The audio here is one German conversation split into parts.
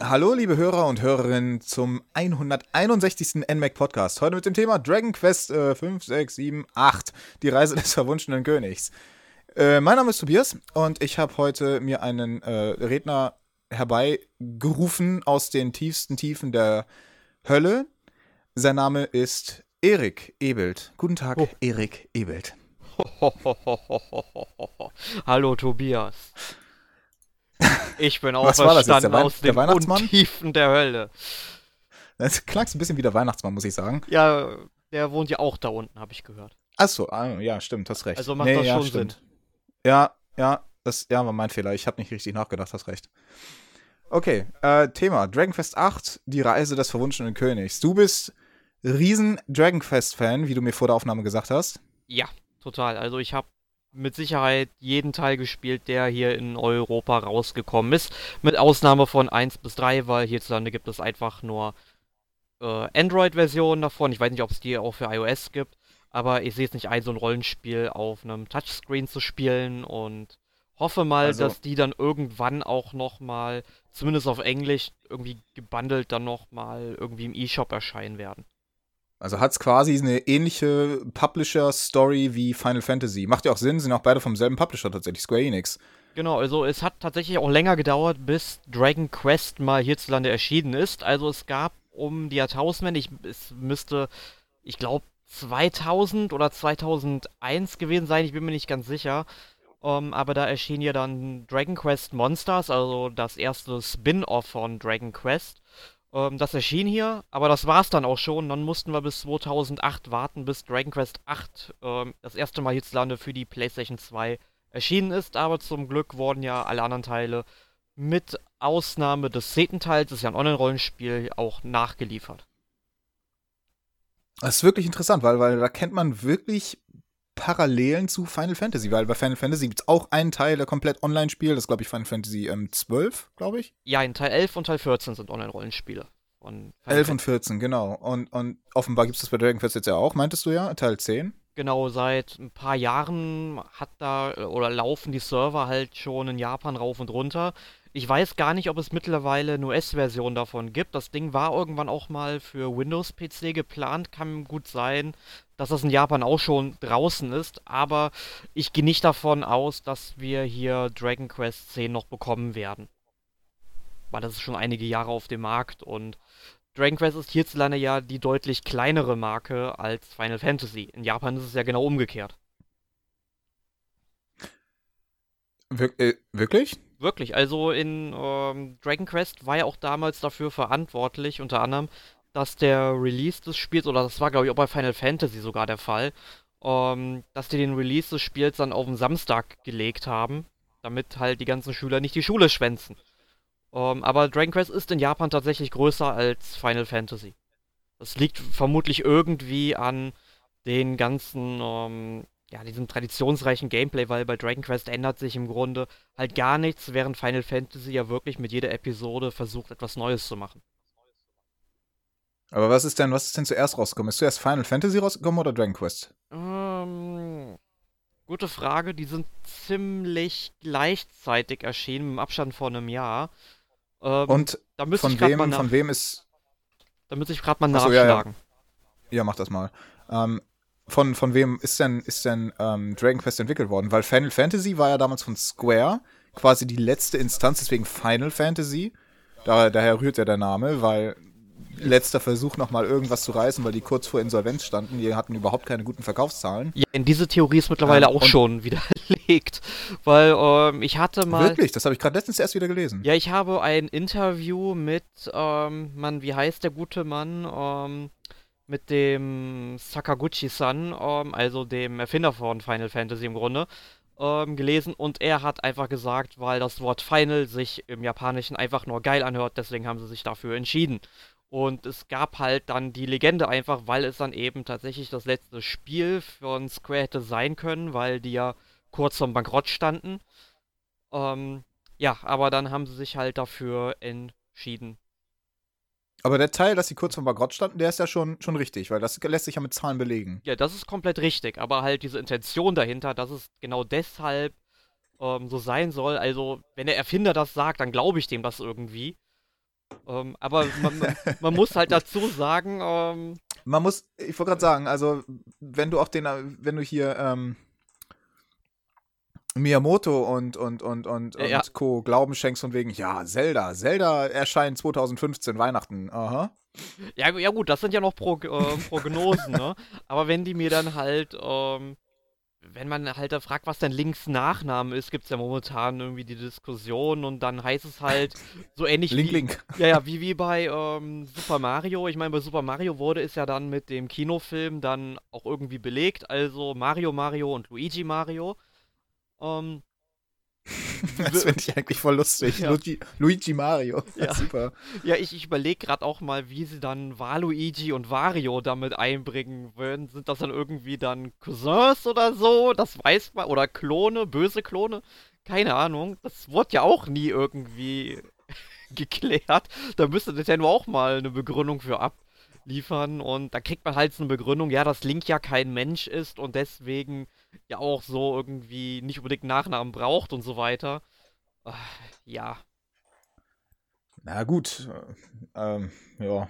Hallo, liebe Hörer und Hörerinnen zum 161. NMAC Podcast. Heute mit dem Thema Dragon Quest äh, 5, 6, 7, 8. Die Reise des verwunschenen Königs. Äh, mein Name ist Tobias und ich habe heute mir einen äh, Redner herbeigerufen aus den tiefsten Tiefen der Hölle. Sein Name ist Erik Ebelt. Guten Tag, oh. Erik Ebelt. Hallo, Tobias. Ich bin auferstanden aus den Untiefen der Hölle. Das klang ein bisschen wie der Weihnachtsmann, muss ich sagen. Ja, der wohnt ja auch da unten, habe ich gehört. Achso, ah, ja, stimmt, hast recht. Also macht nee, das ja, schon stimmt. Sinn. Ja, ja, das ja, war mein Fehler. Ich habe nicht richtig nachgedacht, hast recht. Okay, äh, Thema Dragon Quest 8, die Reise des verwunschenen Königs. Du bist riesen Dragon Quest-Fan, wie du mir vor der Aufnahme gesagt hast. Ja, total. Also ich habe mit Sicherheit jeden Teil gespielt, der hier in Europa rausgekommen ist. Mit Ausnahme von 1 bis 3, weil hierzulande gibt es einfach nur äh, Android-Versionen davon. Ich weiß nicht, ob es die auch für iOS gibt. Aber ich sehe es nicht ein, so ein Rollenspiel auf einem Touchscreen zu spielen und hoffe mal, also, dass die dann irgendwann auch nochmal, zumindest auf Englisch, irgendwie gebundelt dann nochmal irgendwie im E-Shop erscheinen werden. Also hat es quasi eine ähnliche Publisher-Story wie Final Fantasy. Macht ja auch Sinn, sind auch beide vom selben Publisher tatsächlich, Square Enix. Genau, also es hat tatsächlich auch länger gedauert, bis Dragon Quest mal hierzulande erschienen ist. Also es gab um die Jahrtausendwende, ich, es müsste, ich glaube, 2000 oder 2001 gewesen sein, ich bin mir nicht ganz sicher. Ähm, aber da erschien ja dann Dragon Quest Monsters, also das erste Spin-off von Dragon Quest. Ähm, das erschien hier, aber das war's dann auch schon. Dann mussten wir bis 2008 warten, bis Dragon Quest 8 ähm, das erste Mal hierzulande für die PlayStation 2 erschienen ist. Aber zum Glück wurden ja alle anderen Teile mit Ausnahme des zehnten Teils, das ist ja ein Online-Rollenspiel, auch nachgeliefert. Das ist wirklich interessant, weil, weil da kennt man wirklich Parallelen zu Final Fantasy, weil bei Final Fantasy gibt es auch einen Teil, der komplett online spielt. Das ist, glaube ich, Final Fantasy ähm, 12, glaube ich. Ja, in Teil 11 und Teil 14 sind Online-Rollenspiele. 11 und 14, genau. Und, und offenbar gibt es das bei Dragon Quest jetzt ja auch, meintest du ja, Teil 10? Genau, seit ein paar Jahren hat da oder laufen die Server halt schon in Japan rauf und runter. Ich weiß gar nicht, ob es mittlerweile eine US-Version davon gibt. Das Ding war irgendwann auch mal für Windows-PC geplant. Kann gut sein, dass das in Japan auch schon draußen ist. Aber ich gehe nicht davon aus, dass wir hier Dragon Quest 10 noch bekommen werden. Weil das ist schon einige Jahre auf dem Markt und Dragon Quest ist hierzulande ja die deutlich kleinere Marke als Final Fantasy. In Japan ist es ja genau umgekehrt. Wir äh, wirklich? Wirklich. Also in ähm, Dragon Quest war ja auch damals dafür verantwortlich, unter anderem, dass der Release des Spiels, oder das war glaube ich auch bei Final Fantasy sogar der Fall, ähm, dass die den Release des Spiels dann auf den Samstag gelegt haben, damit halt die ganzen Schüler nicht die Schule schwänzen. Ähm, aber Dragon Quest ist in Japan tatsächlich größer als Final Fantasy. Das liegt vermutlich irgendwie an den ganzen, ähm, ja, diesem traditionsreichen Gameplay, weil bei Dragon Quest ändert sich im Grunde halt gar nichts, während Final Fantasy ja wirklich mit jeder Episode versucht, etwas Neues zu machen. Aber was ist denn, was ist denn zuerst rausgekommen? Ist zuerst Final Fantasy rausgekommen oder Dragon Quest? Ähm, gute Frage. Die sind ziemlich gleichzeitig erschienen, im Abstand von einem Jahr. Ähm, Und von wem, von wem ist. Da müsste ich gerade mal Achso, nachschlagen. Ja, ja. ja, mach das mal. Ähm, von, von wem ist denn, ist denn ähm, Dragon Quest entwickelt worden? Weil Final Fantasy war ja damals von Square quasi die letzte Instanz, deswegen Final Fantasy. Da, daher rührt ja der Name, weil letzter Versuch nochmal irgendwas zu reißen, weil die kurz vor Insolvenz standen. Die hatten überhaupt keine guten Verkaufszahlen. Ja, in diese Theorie ist mittlerweile ähm, auch schon widerlegt. Weil ähm, ich hatte mal. Wirklich? Das habe ich gerade letztens erst wieder gelesen. Ja, ich habe ein Interview mit, ähm, Mann, wie heißt der gute Mann? Ähm, mit dem Sakaguchi-san, ähm, also dem Erfinder von Final Fantasy im Grunde, ähm, gelesen und er hat einfach gesagt, weil das Wort Final sich im Japanischen einfach nur geil anhört, deswegen haben sie sich dafür entschieden. Und es gab halt dann die Legende einfach, weil es dann eben tatsächlich das letzte Spiel von Square hätte sein können, weil die ja kurz vorm Bankrott standen. Ähm, ja, aber dann haben sie sich halt dafür entschieden. Aber der Teil, dass sie kurz vorm Bankrott standen, der ist ja schon, schon richtig, weil das lässt sich ja mit Zahlen belegen. Ja, das ist komplett richtig, aber halt diese Intention dahinter, dass es genau deshalb ähm, so sein soll. Also, wenn der Erfinder das sagt, dann glaube ich dem das irgendwie. Ähm, aber man, man, man, muss halt dazu sagen, ähm, man muss, ich wollte gerade sagen, also wenn du auch den, wenn du hier ähm, Miyamoto und, und, und, und, Ja, ja. und Co. Glauben schenkst von wegen, ja, Zelda, Zelda erscheint 2015 Weihnachten, aha. ja, ja gut, das sind ja noch Pro, äh, Prognosen, ne? Aber wenn die mir dann halt, ähm, wenn man halt da fragt, was denn Links Nachname ist, gibt's ja momentan irgendwie die Diskussion und dann heißt es halt so ähnlich Link, wie, Link. Ja, ja, wie, wie bei ähm, Super Mario. Ich meine, bei Super Mario wurde es ja dann mit dem Kinofilm dann auch irgendwie belegt. Also Mario Mario und Luigi Mario. Ähm, Das finde ich eigentlich voll lustig. Ja. Luigi, Luigi Mario. Ja. Super. ja, ich, ich überlege gerade auch mal, wie sie dann Waluigi und Wario damit einbringen würden. Sind das dann irgendwie dann Cousins oder so? Das weiß man. Oder Klone, böse Klone? Keine Ahnung. Das wurde ja auch nie irgendwie geklärt. Da müsste Nintendo auch mal eine Begründung für abliefern. Und da kriegt man halt so eine Begründung, ja, dass Link ja kein Mensch ist und deswegen ja auch so irgendwie nicht unbedingt Nachnamen braucht und so weiter. Ah, Ja, Na gut. äh, Ähm, ja.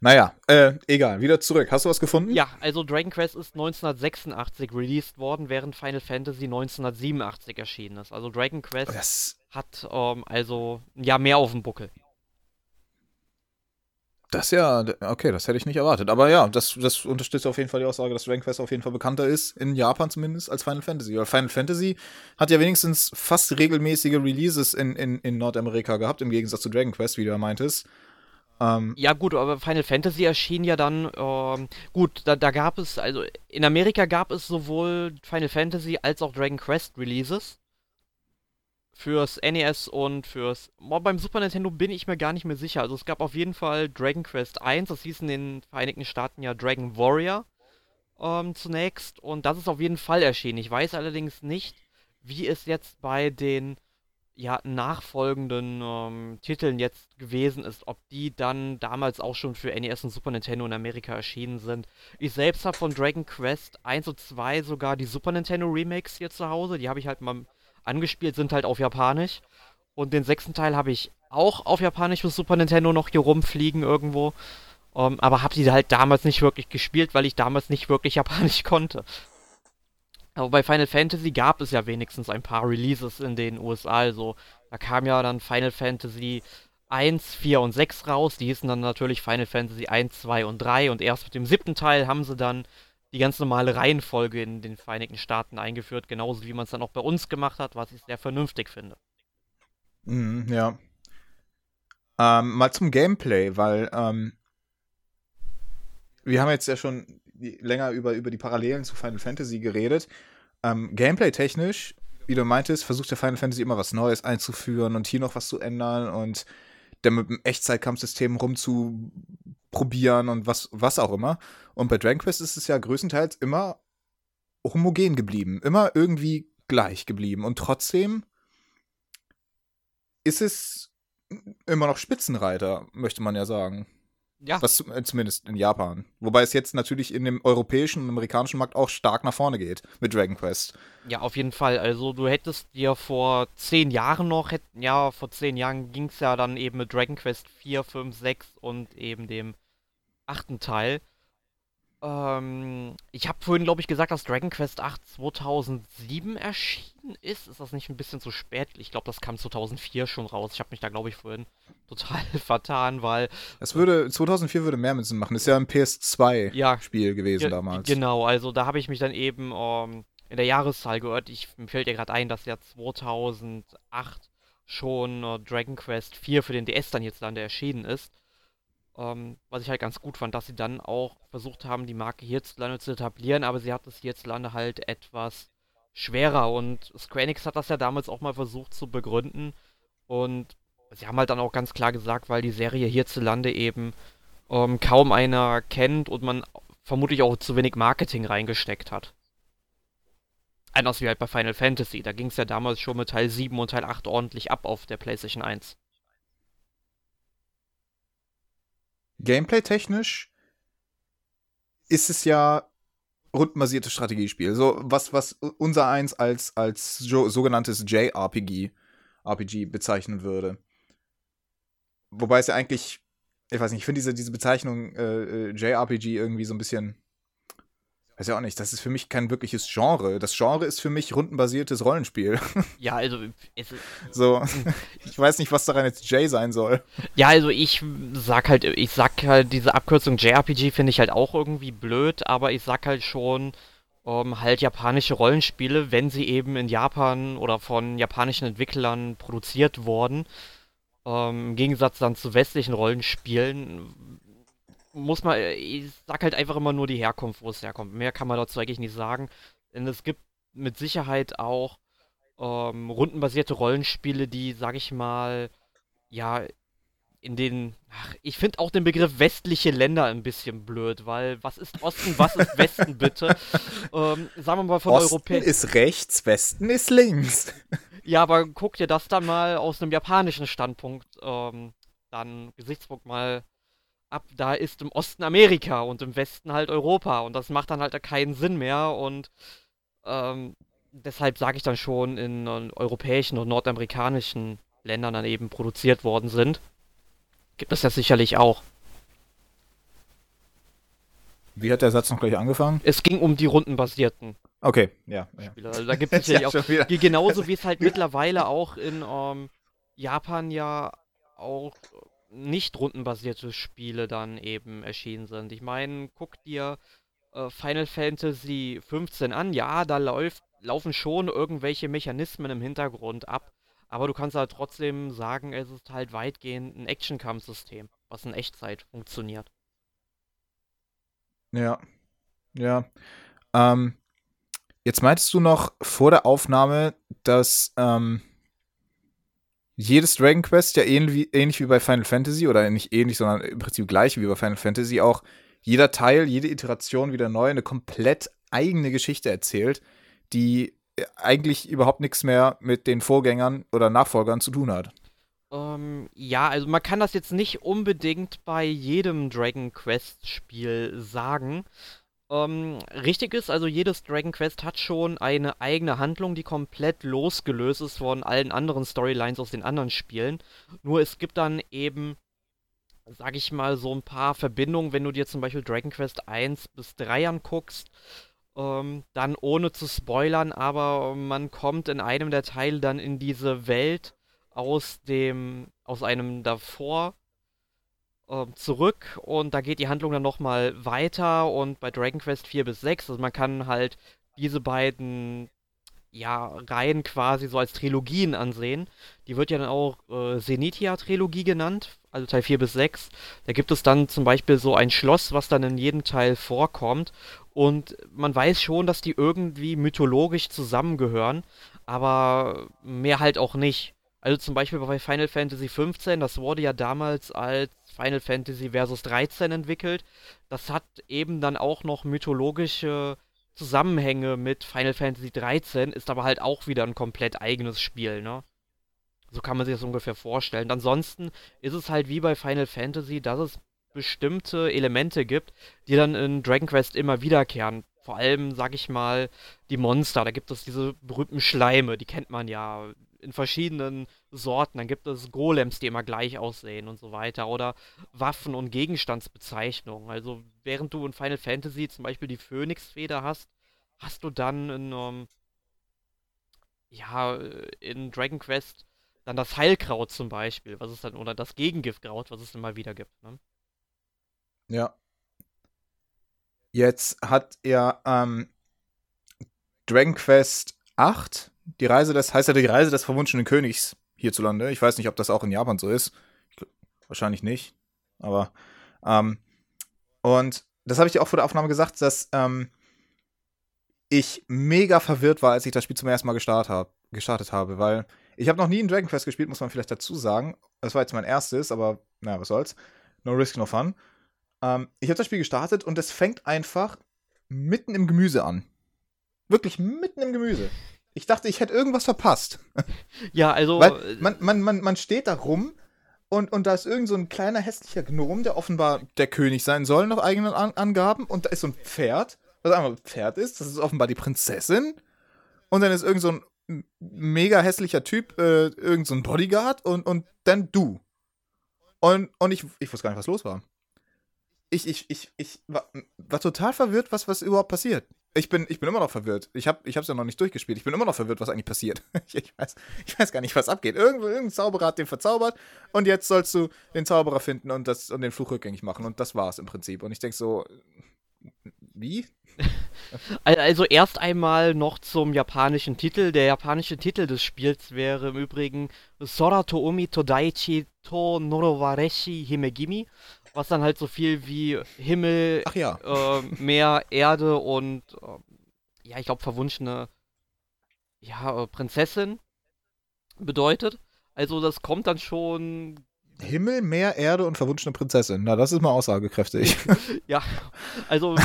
Naja, äh, egal. Wieder zurück. Hast du was gefunden? Ja, also Dragon Quest ist 1986 released worden, während Final Fantasy 1987 erschienen ist. Also Dragon Quest Das, hat ähm, also Jahr mehr auf dem Buckel. Das ja, okay, das hätte ich nicht erwartet. Aber ja, das, das unterstützt auf jeden Fall die Aussage, dass Dragon Quest auf jeden Fall bekannter ist, in Japan zumindest, als Final Fantasy. Weil Final Fantasy hat ja wenigstens fast regelmäßige Releases in, in, in Nordamerika gehabt, im Gegensatz zu Dragon Quest, wie du ja meintest. Ähm, Ja gut, aber Final Fantasy erschien ja dann, ähm, gut, da, da gab es, also in Amerika gab es sowohl Final Fantasy als auch Dragon Quest Releases. Fürs NES und fürs. Boah, beim Super Nintendo bin ich mir gar nicht mehr sicher. Also es gab auf jeden Fall Dragon Quest 1, das hieß in den Vereinigten Staaten ja Dragon Warrior ähm, zunächst. Und das ist auf jeden Fall erschienen. Ich weiß allerdings nicht, wie es jetzt bei den ja, nachfolgenden ähm, Titeln jetzt gewesen ist, ob die dann damals auch schon für NES und Super Nintendo in Amerika erschienen sind. Ich selbst habe von Dragon Quest 1 und 2 sogar die Super Nintendo Remakes hier zu Hause. Die habe ich halt mal angespielt, sind halt auf Japanisch. Und den sechsten Teil habe ich auch auf Japanisch für Super Nintendo noch hier rumfliegen irgendwo. Ähm, aber habe die halt damals nicht wirklich gespielt, weil ich damals nicht wirklich Japanisch konnte. Aber bei Final Fantasy gab es ja wenigstens ein paar Releases in den USA. Also da kam ja dann Final Fantasy 1, 4 und 6 raus. Die hießen dann natürlich Final Fantasy 1, 2 und 3. Und erst mit dem siebten Teil haben sie dann die ganz normale Reihenfolge in den Vereinigten Staaten eingeführt. Genauso wie man es dann auch bei uns gemacht hat, was ich sehr vernünftig finde. Mhm, ja. Ähm, mal zum Gameplay, weil ähm, wir haben jetzt ja schon länger über, über die Parallelen zu Final Fantasy geredet. Ähm, Gameplay-technisch, wie du meintest, versucht der Final Fantasy immer was Neues einzuführen und hier noch was zu ändern und dann mit dem Echtzeitkampfsystem rumzuprobieren und was, was auch immer. Und bei Dragon Quest ist es ja größtenteils immer homogen geblieben, immer irgendwie gleich geblieben und trotzdem ist es immer noch Spitzenreiter, möchte man ja sagen. Ja, Was äh, zumindest in Japan. Wobei es jetzt natürlich in dem europäischen und amerikanischen Markt auch stark nach vorne geht mit Dragon Quest. ja, auf jeden Fall. Also du hättest dir vor zehn Jahren noch, hätt, ja, vor zehn Jahren ging es ja dann eben mit Dragon Quest 4, 5, 6 und eben dem achten Teil. Ähm, ich habe vorhin, glaube ich, gesagt, dass Dragon Quest 8 2007 erschienen ist. Ist das nicht ein bisschen zu spät? Ich glaube, das kam 2004 schon raus. Ich habe mich da, glaube ich, vorhin total vertan, weil Das würde, 2004 würde mehr mit Sinn machen. Ist ja ein PS2-Spiel Ja, gewesen Ge- damals. Genau, also da habe ich mich dann eben ähm, in der Jahreszahl gehört. Ich, mir fällt ja gerade ein, dass ja 2008 schon äh, Dragon Quest 4 für den DS dann hierzulande erschienen ist. Ähm, was ich halt ganz gut fand, dass sie dann auch versucht haben, die Marke hierzulande zu etablieren, aber sie hat es hierzulande halt etwas schwerer und Square Enix hat das ja damals auch mal versucht zu begründen und sie haben halt dann auch ganz klar gesagt, weil die Serie hierzulande eben ähm, kaum einer kennt und man vermutlich auch zu wenig Marketing reingesteckt hat. Anders wie halt bei Final Fantasy. Da ging es ja damals schon mit Teil 7 und Teil 8 ordentlich ab auf der PlayStation 1. Gameplay-technisch ist es ja rundenbasiertes Strategiespiel. So was, was unser eins als, als jo sogenanntes JRPG RPG bezeichnen würde. wobei es ja eigentlich, ich weiß nicht, ich finde diese, diese Bezeichnung äh, äh JRPG irgendwie so ein bisschen Weiß ja auch nicht, das ist für mich kein wirkliches Genre. Das Genre ist für mich rundenbasiertes Rollenspiel. Ja, also. so, ich weiß nicht, was daran jetzt J sein soll. Ja, also ich sag halt, ich sag halt, diese Abkürzung JRPG finde ich halt auch irgendwie blöd, aber ich sag halt schon, ähm, halt japanische Rollenspiele, wenn sie eben in Japan oder von japanischen Entwicklern produziert wurden. Ähm, Im Gegensatz dann zu westlichen Rollenspielen, muss man, ich sag halt einfach immer nur die Herkunft, wo es herkommt. Mehr kann man dazu eigentlich nicht sagen. Denn es gibt mit Sicherheit auch ähm, rundenbasierte Rollenspiele, die, sag ich mal, ja, in den. Ach, ich finde auch den Begriff westliche Länder ein bisschen blöd, weil was ist Osten, was ist Westen bitte? ähm, sagen wir mal von Osten ist rechts, Westen ist links. ja, aber guck dir das dann mal aus einem japanischen Standpunkt, ähm, dann Gesichtspunkt mal ab, da ist im Osten Amerika und im Westen halt Europa und das macht dann halt keinen Sinn mehr und ähm, deshalb sage ich dann schon in uh, europäischen und nordamerikanischen Ländern dann eben produziert worden sind, gibt es ja sicherlich auch. Wie hat der Satz noch gleich angefangen? Es ging um die rundenbasierten. Okay, ja. ja. Also da gibt es sicherlich auch, genauso wie es halt mittlerweile auch in ähm, Japan ja auch nicht rundenbasierte Spiele dann eben erschienen sind. Ich meine, guck dir äh, Final Fantasy 15 an. Ja, da läuft, laufen schon irgendwelche Mechanismen im Hintergrund ab. Aber du kannst halt trotzdem sagen, es ist halt weitgehend ein Action-Kampfsystem, was in Echtzeit funktioniert. Ja. Ja. Ähm, jetzt meintest du noch vor der Aufnahme, dass ähm, jedes Dragon Quest ja ähnlich, ähnlich wie bei Final Fantasy oder nicht ähnlich, sondern im Prinzip gleich wie bei Final Fantasy auch jeder Teil, jede Iteration wieder neu eine komplett eigene Geschichte erzählt, die eigentlich überhaupt nichts mehr mit den Vorgängern oder Nachfolgern zu tun hat. Ähm, ja, also man kann das jetzt nicht unbedingt bei jedem Dragon Quest Spiel sagen. Ähm, richtig ist, also jedes Dragon Quest hat schon eine eigene Handlung, die komplett losgelöst ist von allen anderen Storylines aus den anderen Spielen. Nur es gibt dann eben, sag ich mal, so ein paar Verbindungen, wenn du dir zum Beispiel Dragon Quest 1 bis 3 anguckst. Ähm, dann ohne zu spoilern, aber man kommt in einem der Teile dann in diese Welt aus dem, aus einem davor zurück und da geht die Handlung dann nochmal weiter und bei Dragon Quest 4 bis 6, also man kann halt diese beiden ja, Reihen quasi so als Trilogien ansehen. Die wird ja dann auch äh, Zenithia-Trilogie genannt, also Teil 4 bis 6. Da gibt es dann zum Beispiel so ein Schloss, was dann in jedem Teil vorkommt. Und man weiß schon, dass die irgendwie mythologisch zusammengehören, aber mehr halt auch nicht. Also zum Beispiel bei Final Fantasy XV, das wurde ja damals als Final Fantasy Versus 13 entwickelt. Das hat eben dann auch noch mythologische Zusammenhänge mit Final Fantasy 13, ist aber halt auch wieder ein komplett eigenes Spiel, ne? So kann man sich das ungefähr vorstellen. ansonsten ist es halt wie bei Final Fantasy, dass es bestimmte Elemente gibt, die dann in Dragon Quest immer wiederkehren. Vor allem, sag ich mal, die Monster. Da gibt es diese berühmten Schleime, die kennt man ja in verschiedenen Sorten. Dann gibt es Golems, die immer gleich aussehen und so weiter. Oder Waffen- und Gegenstandsbezeichnungen. Also während du in Final Fantasy zum Beispiel die Phönixfeder hast, hast du dann in, um, ähm, ja, in Dragon Quest dann das Heilkraut zum Beispiel, was es dann, oder das Gegengiftkraut, was es immer wieder gibt. Ne? Ja. Jetzt hat er ähm, Dragon Quest 8 die Reise des, heißt ja die Reise des verwunschenen Königs hierzulande. Ich weiß nicht, ob das auch in Japan so ist. Wahrscheinlich nicht. Aber, ähm, und das habe ich dir auch vor der Aufnahme gesagt, dass ähm, ich mega verwirrt war, als ich das Spiel zum ersten Mal gestartet, hab, gestartet habe, weil ich habe noch nie ein Dragon Quest gespielt, muss man vielleicht dazu sagen. Das war jetzt mein erstes, aber naja, was soll's. No risk, no fun. Ähm, ich habe das Spiel gestartet und es fängt einfach mitten im Gemüse an. Wirklich mitten im Gemüse. Ich dachte, ich hätte irgendwas verpasst. Ja, also. Weil äh, man, man, man, man steht da rum und, und da ist irgend so ein kleiner hässlicher Gnom, der offenbar der König sein soll, nach eigenen An Angaben. Und da ist so ein Pferd, was einmal ein Pferd ist. Das ist offenbar die Prinzessin. Und dann ist irgend so ein mega hässlicher Typ, äh, irgend so ein Bodyguard und, und dann du. Und, und ich, ich wusste gar nicht, was los war. Ich, ich, ich, ich war, war total verwirrt, was, was überhaupt passiert. Ich bin, ich bin immer noch verwirrt. Ich habe es ja noch nicht durchgespielt. Ich bin immer noch verwirrt, was eigentlich passiert. Ich, ich, weiß, ich weiß gar nicht, was abgeht. Irgendwo, irgendein Zauberer hat den verzaubert und jetzt sollst du den Zauberer finden und, das, und den Fluch rückgängig machen. Und das war es im Prinzip. Und ich denke so, wie? Also erst einmal noch zum japanischen Titel. Der japanische Titel des Spiels wäre im Übrigen Sora to Umi to Daichi to Norowareshi Himegimi, was dann halt so viel wie Himmel, ja. äh, Meer, Erde und äh, ja, ich glaube verwunschene ja, äh, Prinzessin bedeutet. Also das kommt dann schon Himmel, Meer, Erde und verwunschene Prinzessin. Na, das ist mal aussagekräftig. ja, also,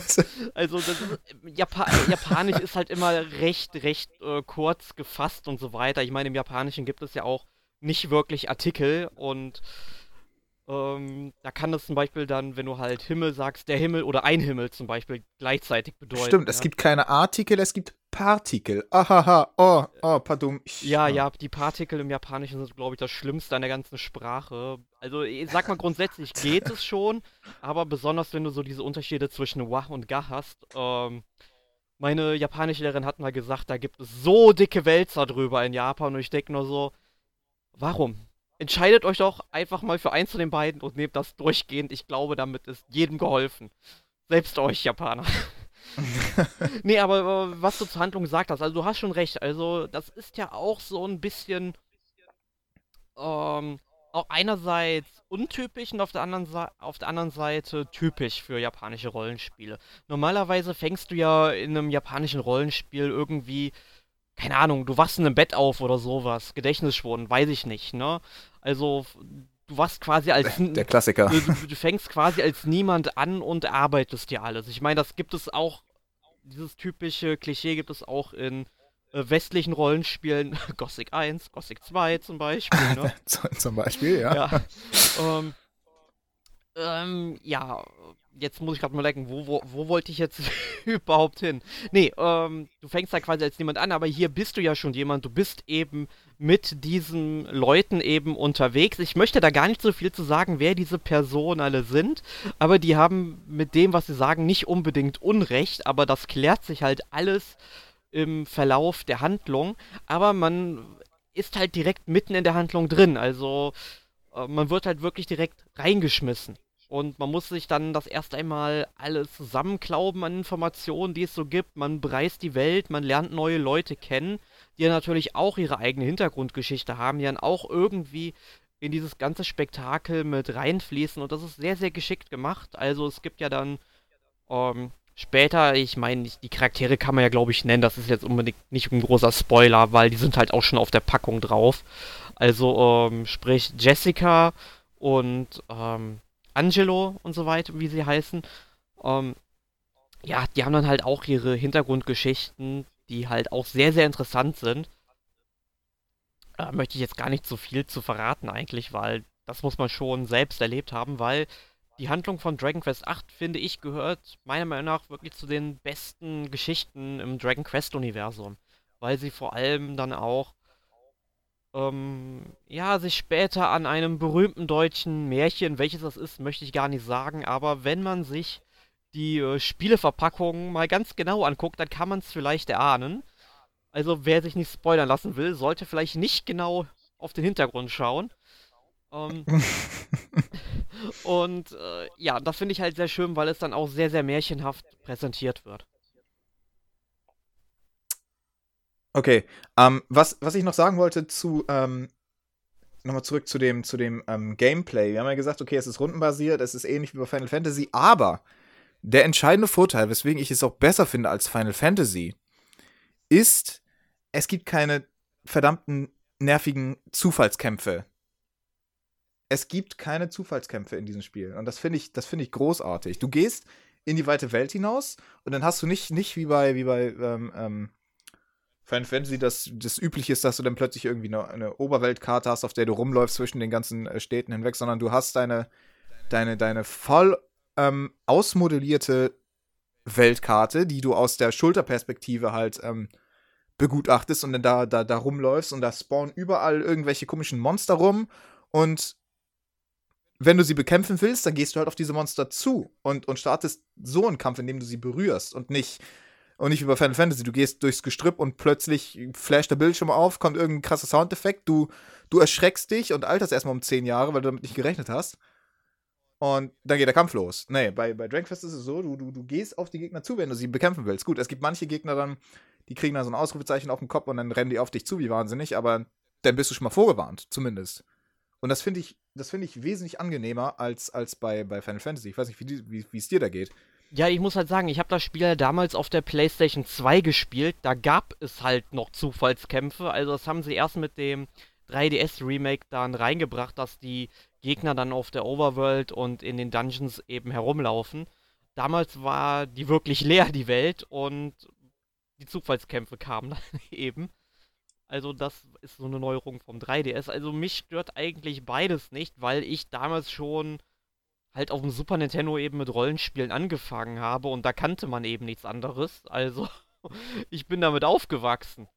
also das ist, Japa Japanisch ist halt immer recht, recht äh, kurz gefasst und so weiter. Ich meine, im Japanischen gibt es ja auch nicht wirklich Artikel und ähm, da kann das zum Beispiel dann, wenn du halt Himmel sagst, der Himmel oder ein Himmel zum Beispiel gleichzeitig bedeuten. Stimmt, ja. es gibt keine Artikel, es gibt Partikel. Ahaha, oh, oh, pardon. Ja, ja, die Partikel im Japanischen sind, glaube ich, das Schlimmste an der ganzen Sprache. Also, ich sag mal, grundsätzlich geht es schon, aber besonders, wenn du so diese Unterschiede zwischen Wa und Ga hast. Ähm, meine japanische Lehrerin hat mal gesagt, da gibt es so dicke Wälzer drüber in Japan und ich denke nur so, warum? Entscheidet euch doch einfach mal für eins von den beiden und nehmt das durchgehend. Ich glaube, damit ist jedem geholfen. Selbst euch, Japaner. nee, aber äh, was du zur Handlung gesagt hast, also du hast schon recht. Also, das ist ja auch so ein bisschen ähm, auch einerseits untypisch und auf der, anderen auf der anderen Seite typisch für japanische Rollenspiele. Normalerweise fängst du ja in einem japanischen Rollenspiel irgendwie, keine Ahnung, du wachst in einem Bett auf oder sowas, Gedächtnisschwunden, weiß ich nicht, ne? Also du wachst quasi als. Der Klassiker. Du, du, fängst quasi als niemand an und arbeitest dir alles. Ich meine, das gibt es auch. Dieses typische Klischee gibt es auch in äh, westlichen Rollenspielen. Gothic 1, Gothic 2 zum Beispiel. Ne? zum Beispiel, ja. Ja, ähm, ähm, ja jetzt muss ich gerade mal denken, wo, wo, wo wollte ich jetzt überhaupt hin? Nee, ähm, du fängst da quasi als niemand an, aber hier bist du ja schon jemand, du bist eben mit diesen Leuten eben unterwegs. Ich möchte da gar nicht so viel zu sagen, wer diese Personen alle sind, aber die haben mit dem, was sie sagen, nicht unbedingt Unrecht, aber das klärt sich halt alles im Verlauf der Handlung, aber man ist halt direkt mitten in der Handlung drin, also äh, man wird halt wirklich direkt reingeschmissen. Und man muss sich dann das erst einmal alles zusammenklauben an Informationen, die es so gibt. Man bereist die Welt, man lernt neue Leute kennen, die natürlich auch ihre eigene Hintergrundgeschichte haben, die dann auch irgendwie in dieses ganze Spektakel mit reinfließen. Und das ist sehr, sehr geschickt gemacht. Also es gibt ja dann ähm, später, ich meine, die Charaktere kann man ja, glaube ich, nennen. Das ist jetzt unbedingt nicht ein großer Spoiler, weil die sind halt auch schon auf der Packung drauf. Also ähm, sprich Jessica und ähm, Angelo und so weiter, wie sie heißen. Ähm, ja, die haben dann halt auch ihre Hintergrundgeschichten, die halt auch sehr, sehr interessant sind. Da möchte ich jetzt gar nicht so viel zu verraten eigentlich, weil das muss man schon selbst erlebt haben, weil die Handlung von Dragon Quest 8, finde ich, gehört meiner Meinung nach wirklich zu den besten Geschichten im Dragon Quest Universum, weil sie vor allem dann auch ähm, ja, sich später an einem berühmten deutschen Märchen, welches das ist, möchte ich gar nicht sagen, aber wenn man sich die äh, Spieleverpackung mal ganz genau anguckt, dann kann man es vielleicht erahnen. Also wer sich nicht spoilern lassen will, sollte vielleicht nicht genau auf den Hintergrund schauen. Ähm, und äh, ja, das finde ich halt sehr schön, weil es dann auch sehr, sehr märchenhaft präsentiert wird. Okay, ähm, was, was ich noch sagen wollte zu, ähm, nochmal zurück zu dem, zu dem ähm, Gameplay. Wir haben ja gesagt, okay, es ist rundenbasiert, es ist ähnlich wie bei Final Fantasy, aber der entscheidende Vorteil, weswegen ich es auch besser finde als Final Fantasy, ist, es gibt keine verdammten nervigen Zufallskämpfe. Es gibt keine Zufallskämpfe in diesem Spiel. Und das finde ich, das ich großartig. Du gehst in die weite Welt hinaus und dann hast du nicht, nicht wie bei, wie bei ähm, ähm Final Fantasy das, das üblich ist, dass du dann plötzlich irgendwie eine, eine Oberweltkarte hast, auf der du rumläufst zwischen den ganzen äh, Städten hinweg, sondern du hast deine, deine, deine voll ähm, ausmodellierte Weltkarte, die du aus der Schulterperspektive halt ähm, begutachtest und dann da, da, da rumläufst und da spawnen überall irgendwelche komischen Monster rum und wenn du sie bekämpfen willst, dann gehst du halt auf diese Monster zu und, und startest so einen Kampf, in dem du sie berührst und nicht, und nicht über Final Fantasy. Du gehst durchs Gestrüpp und plötzlich flasht der Bildschirm auf, kommt irgendein krasser Soundeffekt, du, du erschreckst dich und alterst erstmal um 10 Jahre, weil du damit nicht gerechnet hast. Und dann geht der Kampf los. Nee, bei, bei Dragon Quest ist es so, du, du, du gehst auf die Gegner zu, wenn du sie bekämpfen willst. Gut, es gibt manche Gegner dann, die kriegen dann so ein Ausrufezeichen auf den Kopf und dann rennen die auf dich zu wie wahnsinnig, aber dann bist du schon mal vorgewarnt, zumindest. Und das finde ich, das finde ich wesentlich angenehmer als, als bei, bei Final Fantasy. Ich weiß nicht, wie, wie es dir da geht. Ja, ich muss halt sagen, ich habe das Spiel ja damals auf der PlayStation 2 gespielt. Da gab es halt noch Zufallskämpfe. Also das haben sie erst mit dem 3DS Remake dann reingebracht, dass die Gegner dann auf der Overworld und in den Dungeons eben herumlaufen. Damals war die wirklich leer, die Welt, und die Zufallskämpfe kamen dann eben. Also das ist so eine Neuerung vom 3DS. Also mich stört eigentlich beides nicht, weil ich damals schon halt auf dem Super Nintendo eben mit Rollenspielen angefangen habe und da kannte man eben nichts anderes. Also ich bin damit aufgewachsen.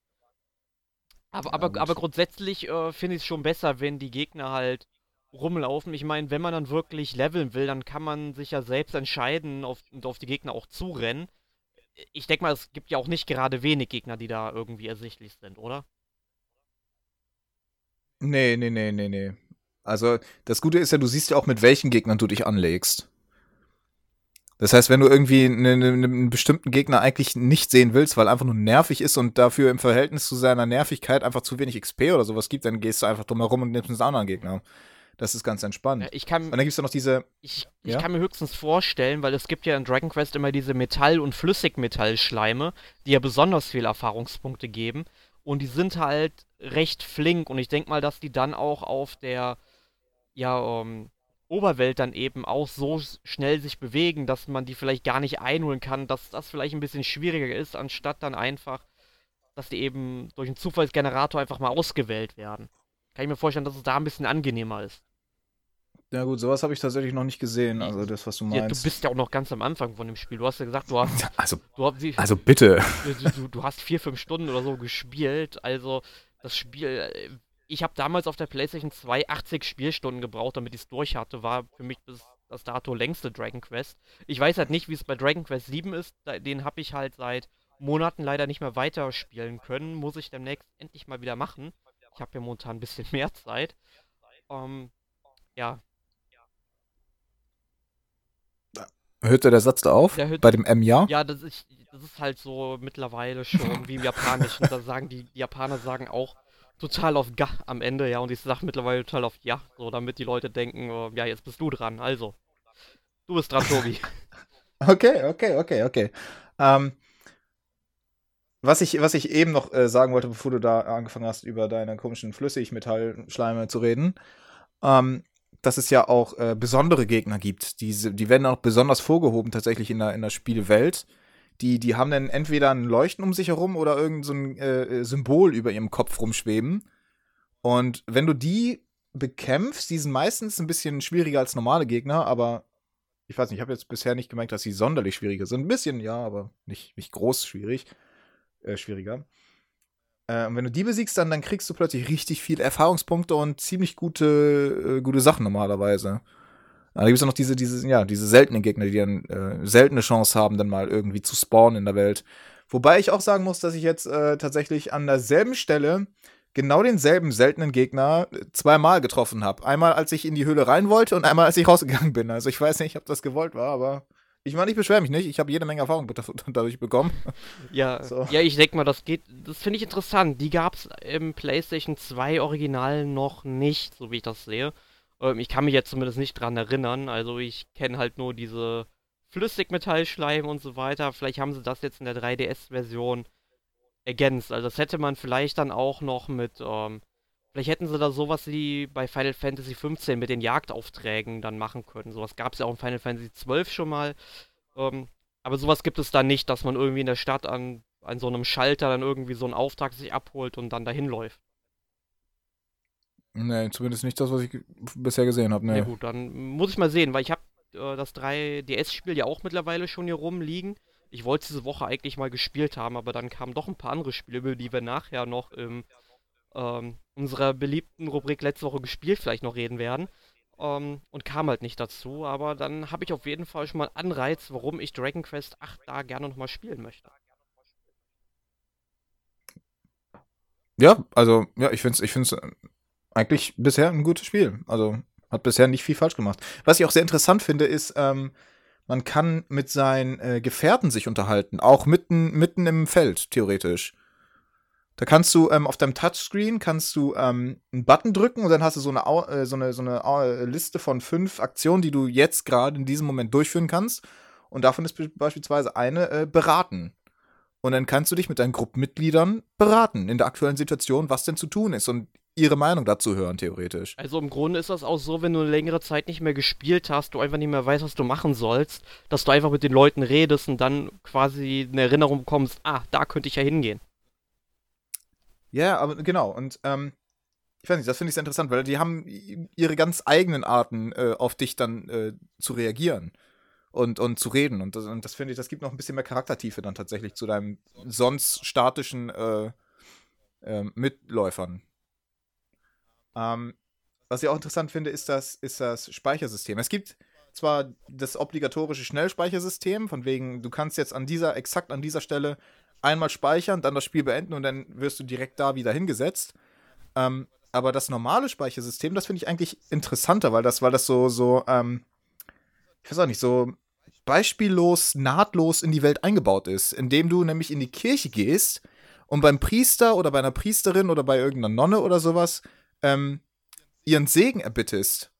Aber, aber, aber grundsätzlich äh, finde ich es schon besser, wenn die Gegner halt rumlaufen. Ich meine, wenn man dann wirklich leveln will, dann kann man sich ja selbst entscheiden auf, und auf die Gegner auch zurennen. Ich denke mal, es gibt ja auch nicht gerade wenig Gegner, die da irgendwie ersichtlich sind, oder? Nee, nee, nee, nee, nee. Also, das Gute ist ja, du siehst ja auch, mit welchen Gegnern du dich anlegst. Das heißt, wenn du irgendwie einen, einen bestimmten Gegner eigentlich nicht sehen willst, weil einfach nur nervig ist und dafür im Verhältnis zu seiner Nervigkeit einfach zu wenig XP oder sowas gibt, dann gehst du einfach drum herum und nimmst einen anderen Gegner. Das ist ganz entspannt. Ja, ich kann, und dann gibt es ja noch diese. Ich, ich ja? kann mir höchstens vorstellen, weil es gibt ja in Dragon Quest immer diese Metall- und Flüssigmetallschleime, die ja besonders viele Erfahrungspunkte geben. Und die sind halt recht flink. Und ich denke mal, dass die dann auch auf der ja, um, ähm, Oberwelt dann eben auch so schnell sich bewegen, dass man die vielleicht gar nicht einholen kann, dass das vielleicht ein bisschen schwieriger ist, anstatt dann einfach, dass die eben durch einen Zufallsgenerator einfach mal ausgewählt werden. Kann ich mir vorstellen, dass es da ein bisschen angenehmer ist. Ja gut, sowas habe ich tatsächlich noch nicht gesehen, also das, was du meinst. Ja, du bist ja auch noch ganz am Anfang von dem Spiel. Du hast ja gesagt, du hast... Also, du, wie, also bitte. Du, du, du, hast vier, fünf Stunden oder so gespielt, also das Spiel... Ich habe damals auf der PlayStation 2 80 Spielstunden gebraucht, damit ich es durch hatte. War für mich bis das dato längste Dragon Quest. Ich weiß halt nicht, wie es bei Dragon Quest 7 ist. Den habe ich halt seit Monaten leider nicht mehr weiterspielen können. Muss ich demnächst endlich mal wieder machen. Ich habe ja momentan ein bisschen mehr Zeit. Ähm, ja, Hört der Satz da auf? Der bei dem M-Ja? Ja, das ist, das ist halt so mittlerweile schon wie im Japanischen. da sagen die, die Japaner sagen auch total auf Ga am Ende, ja, und ich sage mittlerweile total auf Ja, so damit die Leute denken, oh, ja, jetzt bist du dran. Also, du bist dran, Tobi. okay, okay, okay, okay. Ähm, was ich, was ich eben noch äh, sagen wollte, bevor du da angefangen hast, über deine komischen Flüssigmetallschleime zu reden, ähm, dass es ja auch äh, besondere Gegner gibt. Die, die werden auch besonders vorgehoben tatsächlich in der, in der Spielwelt. Die, die haben dann entweder ein Leuchten um sich herum oder irgendein so ein, äh, Symbol über ihrem Kopf rumschweben. Und wenn du die bekämpfst, die sind meistens ein bisschen schwieriger als normale Gegner, aber ich weiß nicht, ich habe jetzt bisher nicht gemerkt, dass sie sonderlich schwieriger sind. Ein bisschen, ja, aber nicht, nicht groß schwierig. Äh, schwieriger. Äh, und wenn du die besiegst, dann, dann kriegst du plötzlich richtig viele Erfahrungspunkte und ziemlich gute, äh, gute Sachen normalerweise. Da gibt es noch diese, diese, ja, diese seltenen Gegner, die dann äh, seltene Chance haben, dann mal irgendwie zu spawnen in der Welt. Wobei ich auch sagen muss, dass ich jetzt äh, tatsächlich an derselben Stelle genau denselben seltenen Gegner äh, zweimal getroffen habe. Einmal, als ich in die Höhle rein wollte und einmal, als ich rausgegangen bin. Also ich weiß nicht, ob das gewollt war, aber ich meine, ich beschwere mich nicht. Ich habe jede Menge Erfahrung dadurch bekommen. Ja, so. ja ich denke mal, das geht. Das finde ich interessant. Die gab es im PlayStation 2 Original noch nicht, so wie ich das sehe. Ähm, ich kann mich jetzt zumindest nicht dran erinnern. Also ich kenne halt nur diese Flüssigmetallschleim und so weiter. Vielleicht haben sie das jetzt in der 3DS-Version ergänzt. Also das hätte man vielleicht dann auch noch mit ähm, Vielleicht hätten sie da sowas wie bei Final Fantasy XV mit den Jagdaufträgen dann machen können. Sowas gab es ja auch in Final Fantasy XII schon mal. Ähm, aber sowas gibt es da nicht, dass man irgendwie in der Stadt an, an so einem Schalter dann irgendwie so einen Auftrag sich abholt und dann dahin läuft. Nee, zumindest nicht das, was ich bisher gesehen habe. Nee. Ja gut, dann muss ich mal sehen, weil ich habe äh, das 3DS-Spiel ja auch mittlerweile schon hier rumliegen. Ich wollte diese Woche eigentlich mal gespielt haben, aber dann kamen doch ein paar andere Spiele, über die wir nachher noch im ähm, unserer beliebten Rubrik letzte Woche gespielt vielleicht noch reden werden. ähm, und kam halt nicht dazu. Aber dann habe ich auf jeden Fall schon mal einen Anreiz, warum ich Dragon Quest 8 da gerne nochmal spielen möchte. Ja, also, ja, ich finde es ich find's eigentlich bisher ein gutes Spiel. Also, hat bisher nicht viel falsch gemacht. Was ich auch sehr interessant finde, ist, ähm, man kann mit seinen äh, Gefährten sich unterhalten, auch mitten, mitten im Feld, theoretisch. Da kannst du ähm, auf deinem Touchscreen kannst du ähm, einen Button drücken und dann hast du so eine, äh, so eine, so eine äh, Liste von fünf Aktionen, die du jetzt gerade in diesem Moment durchführen kannst. Und davon ist beispielsweise eine äh, beraten. Und dann kannst du dich mit deinen Gruppenmitgliedern beraten in der aktuellen Situation, was denn zu tun ist und ihre Meinung dazu hören, theoretisch. Also im Grunde ist das auch so, wenn du eine längere Zeit nicht mehr gespielt hast, du einfach nicht mehr weißt, was du machen sollst, dass du einfach mit den Leuten redest und dann quasi eine Erinnerung bekommst, ah, da könnte ich ja hingehen. Ja, aber genau. Und ähm, ich weiß nicht, das finde ich sehr interessant, weil die haben ihre ganz eigenen Arten, äh, auf dich dann äh, zu reagieren und, und zu reden. Und das, und das finde ich, das gibt noch ein bisschen mehr Charaktertiefe dann tatsächlich zu deinem sonst statischen äh, äh, Mitläufern. Ähm, was ich auch interessant finde, ist das, ist das Speichersystem. Es gibt zwar das obligatorische Schnellspeichersystem, von wegen, du kannst jetzt an dieser, exakt an dieser Stelle einmal speichern, dann das Spiel beenden und dann wirst du direkt da wieder hingesetzt. Ähm, aber das normale Speichersystem, das finde ich eigentlich interessanter, weil das, weil das so, so, ähm, ich weiß auch nicht, so beispiellos, nahtlos in die Welt eingebaut ist, indem du nämlich in die Kirche gehst und beim Priester oder bei einer Priesterin oder bei irgendeiner Nonne oder sowas ähm, ihren Segen erbittest.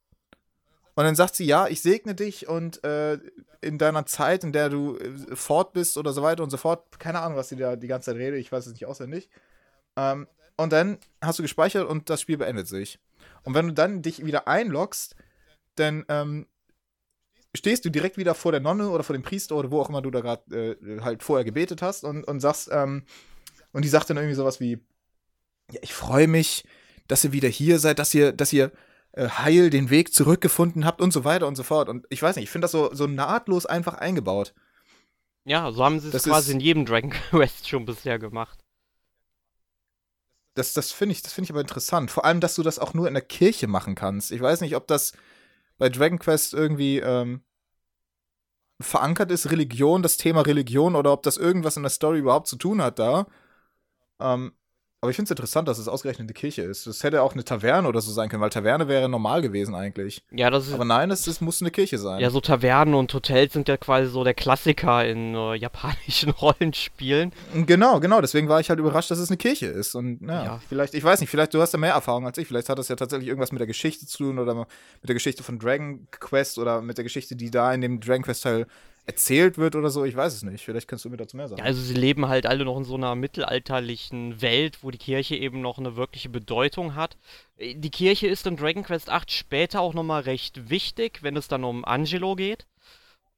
Und dann sagt sie, ja, ich segne dich und äh, in deiner Zeit, in der du äh, fort bist oder so weiter und so fort, keine Ahnung, was sie da die ganze Zeit redet, ich weiß es nicht auswendig. Ähm, und dann hast du gespeichert und das Spiel beendet sich. Und wenn du dann dich wieder einloggst, dann ähm, stehst du direkt wieder vor der Nonne oder vor dem Priester oder wo auch immer du da gerade äh, halt vorher gebetet hast und, und sagst, ähm, und die sagt dann irgendwie sowas wie, ja, ich freue mich, dass ihr wieder hier seid, dass ihr, dass ihr äh, heil den Weg zurückgefunden habt und so weiter und so fort. Und ich weiß nicht, ich finde das so, so nahtlos einfach eingebaut. Ja, so haben sie es quasi in jedem Dragon Quest schon bisher gemacht. Das, das finde ich, das ich aber interessant. Vor allem, dass du das auch nur in der Kirche machen kannst. Ich weiß nicht, ob das bei Dragon Quest irgendwie ähm, verankert ist, Religion, das Thema Religion, oder ob das irgendwas in der Story überhaupt zu tun hat da. Ähm, aber ich finde es interessant, dass es ausgerechnet eine Kirche ist. Das hätte auch eine Taverne oder so sein können, weil Taverne wäre normal gewesen eigentlich. Ja, das ist. Aber nein, es, es muss eine Kirche sein. Ja, so Tavernen und Hotels sind ja quasi so der Klassiker in äh, japanischen Rollenspielen. Genau, genau. Deswegen war ich halt überrascht, dass es eine Kirche ist. Und ja, ja, vielleicht, ich weiß nicht, vielleicht du hast ja mehr Erfahrung als ich. Vielleicht hat das ja tatsächlich irgendwas mit der Geschichte zu tun oder mit der Geschichte von Dragon Quest oder mit der Geschichte, die da in dem Dragon Quest Teil erzählt wird oder so, ich weiß es nicht. Vielleicht kannst du mir dazu mehr sagen. Ja, also sie leben halt alle noch in so einer mittelalterlichen Welt, wo die Kirche eben noch eine wirkliche Bedeutung hat. Die Kirche ist in Dragon Quest 8 später auch nochmal recht wichtig, wenn es dann um Angelo geht.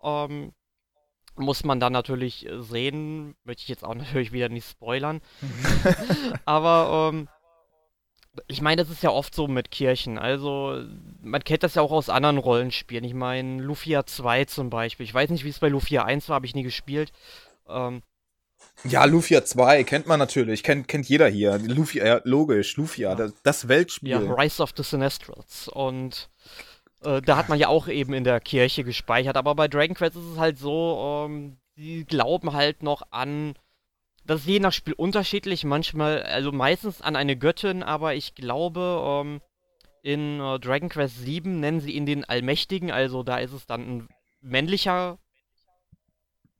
Ähm, muss man dann natürlich sehen, möchte ich jetzt auch natürlich wieder nicht spoilern. Aber ähm, ich meine, das ist ja oft so mit Kirchen. Also, man kennt das ja auch aus anderen Rollenspielen. Ich meine, Lufia 2 zum Beispiel. Ich weiß nicht, wie es bei Lufia 1 war, habe ich nie gespielt. Ähm, ja, Lufia 2 kennt man natürlich, kennt, kennt jeder hier. Lufia, ja, logisch, Lufia, ja. das, das, Weltspiel. Ja, Rise of the Sinestrals. Und äh, da hat man ja auch eben in der Kirche gespeichert. Aber bei Dragon Quest ist es halt so, ähm, die glauben halt noch an das ist je nach Spiel unterschiedlich. Manchmal, also meistens an eine Göttin, aber ich glaube, ähm, in äh, Dragon Quest 7 nennen sie ihn den Allmächtigen, also da ist es dann ein männlicher,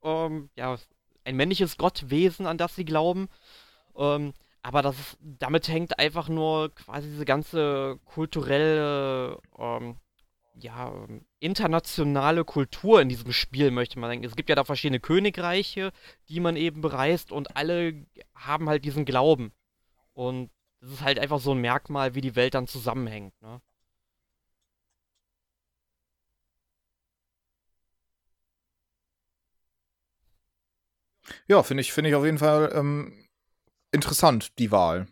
ähm, ja, ein männliches Gottwesen, an das sie glauben. Ähm, aber das ist, damit hängt einfach nur quasi diese ganze kulturelle ähm, ja, internationale Kultur in diesem Spiel, möchte man denken. Es gibt ja da verschiedene Königreiche, die man eben bereist und alle haben halt diesen Glauben. Und das ist halt einfach so ein Merkmal, wie die Welt dann zusammenhängt, ne? Ja, finde ich, find ich auf jeden Fall ähm, interessant, die Wahl.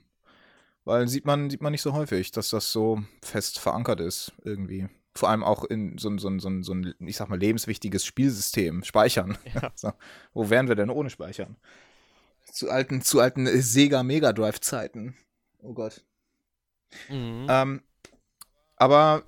Weil sieht man, sieht man nicht so häufig, dass das so fest verankert ist, irgendwie vor allem auch in so, so, so, so ein, ich sag mal, lebenswichtiges Spielsystem speichern. Ja. so, wo wären wir denn ohne Speichern? Zu alten, zu alten Sega Mega Drive Zeiten. Oh Gott. Mhm. Ähm, aber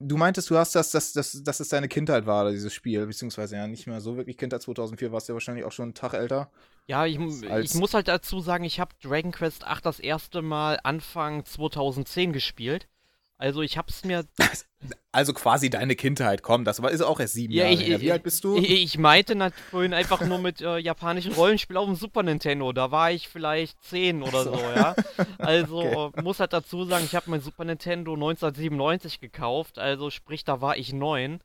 du meintest, du hast das, dass das, dass es deine Kindheit war, dieses Spiel, beziehungsweise ja nicht mehr so wirklich Kindheit. 2004 warst du ja wahrscheinlich auch schon einen Tag älter. Ja, ich, ich muss halt dazu sagen, ich habe Dragon Quest 8 das erste Mal Anfang 2010 gespielt. Also ich hab's mir. Also quasi deine Kindheit, komm, das war, ist auch erst sieben ja, Jahre ich, her. Wie alt bist du? Ich, ich meinte vorhin einfach nur mit äh, japanischen Rollenspielen auf dem Super Nintendo. Da war ich vielleicht zehn oder so, so ja. Also okay. äh, muss halt dazu sagen, ich habe mein Super Nintendo 1997 gekauft, also sprich, da war ich neun.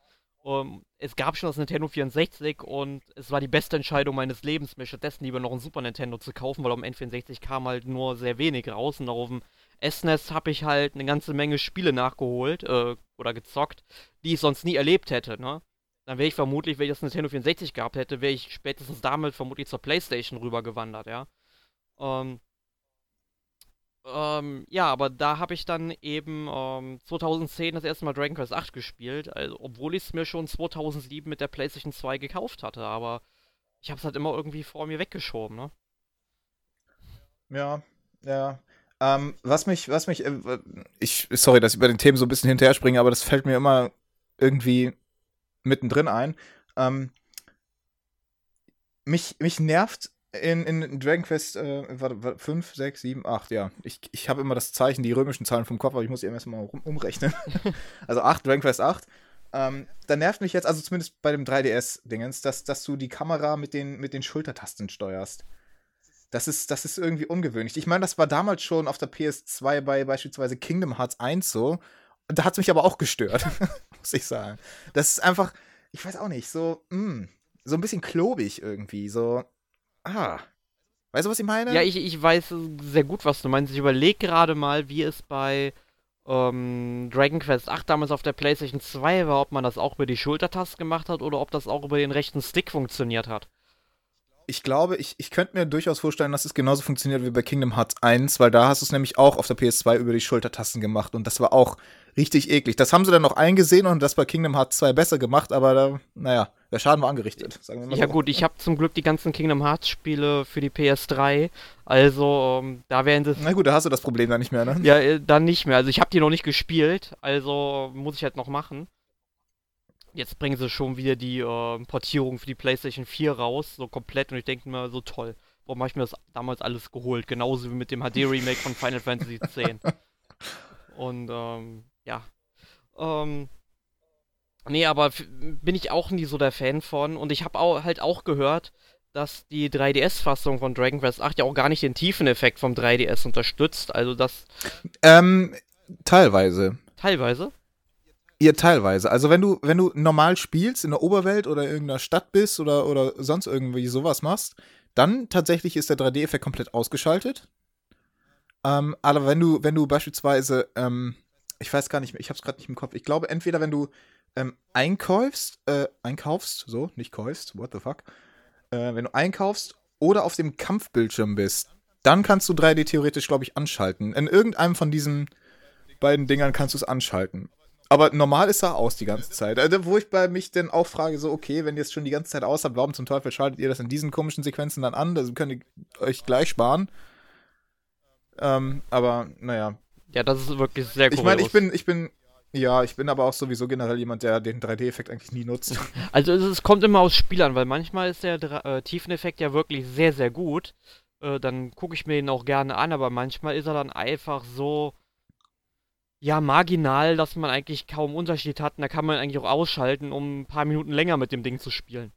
Um, ähm, es gab schon das Nintendo 64 und es war die beste Entscheidung meines Lebens, mir stattdessen lieber noch ein Super Nintendo zu kaufen, weil am N64 kam halt nur sehr wenig raus und auf dem SNES habe ich halt eine ganze Menge Spiele nachgeholt äh, oder gezockt, die ich sonst nie erlebt hätte, ne? Dann wäre ich vermutlich, wenn ich das Nintendo 64 gehabt hätte, wäre ich spätestens damit vermutlich zur Playstation rübergewandert, ja. Ähm, ähm, ja, aber da habe ich dann eben ähm, 2010 das erste Mal Dragon Quest 8 gespielt, also, obwohl ich es mir schon 2007 mit der PlayStation 2 gekauft hatte, aber ich habe es halt immer irgendwie vor mir weggeschoben, ne? Ja, ja. Ähm, was mich, was mich, äh, ich, sorry, dass ich bei den Themen so ein bisschen hinterher springe, aber das fällt mir immer irgendwie mittendrin ein. Ähm, mich, mich nervt in, in Dragon Quest äh, warte, warte, 5, 6, 7, 8, ja. Ich, ich habe immer das Zeichen, die römischen Zahlen vom Kopf, aber ich muss die erstmal um, umrechnen. also 8, Dragon Quest 8. Ähm, da nervt mich jetzt, also zumindest bei dem 3DS-Dingens, dass, dass du die Kamera mit den, mit den Schultertasten steuerst. Das ist, das ist irgendwie ungewöhnlich. Ich meine, das war damals schon auf der PS2 bei beispielsweise Kingdom Hearts 1 so. Da hat es mich aber auch gestört, muss ich sagen. Das ist einfach, ich weiß auch nicht, so, mh, mm, so ein bisschen klobig irgendwie. So, ah. Weißt du, was ich meine? Ja, ich, ich weiß sehr gut, was du meinst. Ich überlege gerade mal, wie es bei ähm, Dragon Quest 8 damals auf der PlayStation 2 war, ob man das auch über die Schultertaste gemacht hat oder ob das auch über den rechten Stick funktioniert hat ich glaube, ich, ich könnte mir durchaus vorstellen, dass es genauso funktioniert wie bei Kingdom Hearts 1, weil da hast du es nämlich auch auf der PS2 über die Schultertasten gemacht und das war auch richtig eklig. Das haben sie dann noch eingesehen und das bei Kingdom Hearts 2 besser gemacht, aber da, naja, der Schaden war angerichtet. ja, so. gut, ich habe zum Glück die ganzen Kingdom Hearts Spiele für die PS3, also ähm, da werden sie. Na gut, da hast du das Problem dann nicht mehr, ne? Ja, äh, dann nicht mehr. Also ich habe die noch nicht gespielt, also muss ich halt noch machen. Jetzt bringen sie schon wieder die äh, Portierung für die PlayStation 4 raus, so komplett. Und ich denke mir, so toll. Warum habe ich mir das damals alles geholt? Genauso wie mit dem HD-Remake von Final Fantasy X. Und ähm, ja. Ähm, nee, aber bin ich auch nie so der Fan von. Und ich habe auch, halt auch gehört, dass die 3DS-Fassung von Dragon Quest 8 ja auch gar nicht den Tiefeneffekt vom 3DS unterstützt. Also das. Ähm, teilweise. Teilweise? Ja, teilweise. Also wenn du, wenn du normal spielst, in der Oberwelt oder in irgendeiner Stadt bist oder, oder sonst irgendwie sowas machst, dann tatsächlich ist der 3D-Effekt komplett ausgeschaltet. Ähm, aber wenn du, wenn du beispielsweise, ähm, ich weiß gar nicht mehr, ich hab's gerade nicht im Kopf, ich glaube, entweder wenn du ähm, einkaufst, äh, einkaufst, so, nicht kaufst, what the fuck, äh, wenn du einkaufst oder auf dem Kampfbildschirm bist, dann kannst du 3D theoretisch, glaube ich, anschalten. In irgendeinem von diesen beiden Dingern kannst du es anschalten. Aber normal ist er aus die ganze Zeit. Also, wo ich bei mich dann auch frage, so, okay, wenn ihr es schon die ganze Zeit aus habt, warum zum Teufel schaltet ihr das in diesen komischen Sequenzen dann an? Das könnt ihr euch gleich sparen. Ähm, aber, naja. Ja, das ist wirklich sehr cool. Ich meine, ich bin, ich bin, ja, ich bin aber auch sowieso generell jemand, der den 3D-Effekt eigentlich nie nutzt. Also es, kommt immer aus Spielern, weil manchmal ist der äh, Tiefeneffekt ja wirklich sehr, sehr gut. Äh, dann gucke ich mir ihn auch gerne an, aber manchmal ist er dann einfach so ja, marginal, dass man eigentlich kaum Unterschied hat. Und da kann man eigentlich auch ausschalten, um ein paar Minuten länger mit dem Ding zu spielen.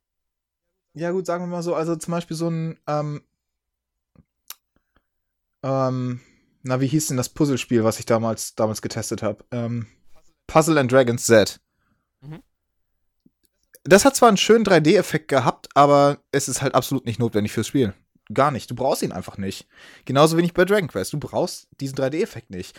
Ja, gut, sagen wir mal so, also zum Beispiel so ein, ähm, ähm, na, wie hieß denn das Puzzlespiel, was ich damals, damals getestet habe? Ähm, Puzzle and Dragons Z. Mhm. Das hat zwar einen schönen 3D-Effekt gehabt, aber es ist halt absolut nicht notwendig fürs Spiel. Gar nicht. Du brauchst ihn einfach nicht. Genauso wenig bei Dragon Quest. Du brauchst diesen 3D-Effekt nicht.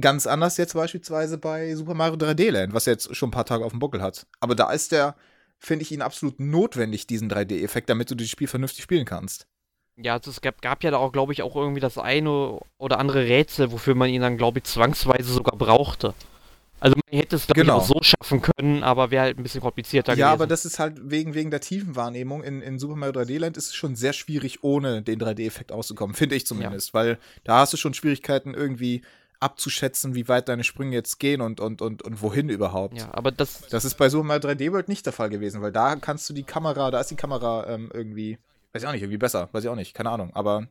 Ganz anders jetzt beispielsweise bei Super Mario 3D Land, was jetzt schon ein paar Tage auf dem Buckel hat. Aber da ist der, finde ich ihn absolut notwendig, diesen 3D-Effekt, damit du das Spiel vernünftig spielen kannst. Ja, also es gab, gab ja da auch, glaube ich, auch irgendwie das eine oder andere Rätsel, wofür man ihn dann, glaube ich, zwangsweise sogar brauchte. Also man hätte es, glaube genau. ich, auch so schaffen können, aber wäre halt ein bisschen komplizierter ja, gewesen. Ja, aber das ist halt wegen, wegen der Tiefenwahrnehmung. In, in Super Mario 3D Land ist es schon sehr schwierig, ohne den 3D-Effekt auszukommen, finde ich zumindest. Ja. Weil da hast du schon Schwierigkeiten, irgendwie abzuschätzen, wie weit deine Sprünge jetzt gehen und, und, und, und wohin überhaupt. Ja, aber das. Das ist bei Super Mario 3D World nicht der Fall gewesen, weil da kannst du die Kamera, da ist die Kamera ähm, irgendwie, weiß ich auch nicht, irgendwie besser, weiß ich auch nicht, keine Ahnung, aber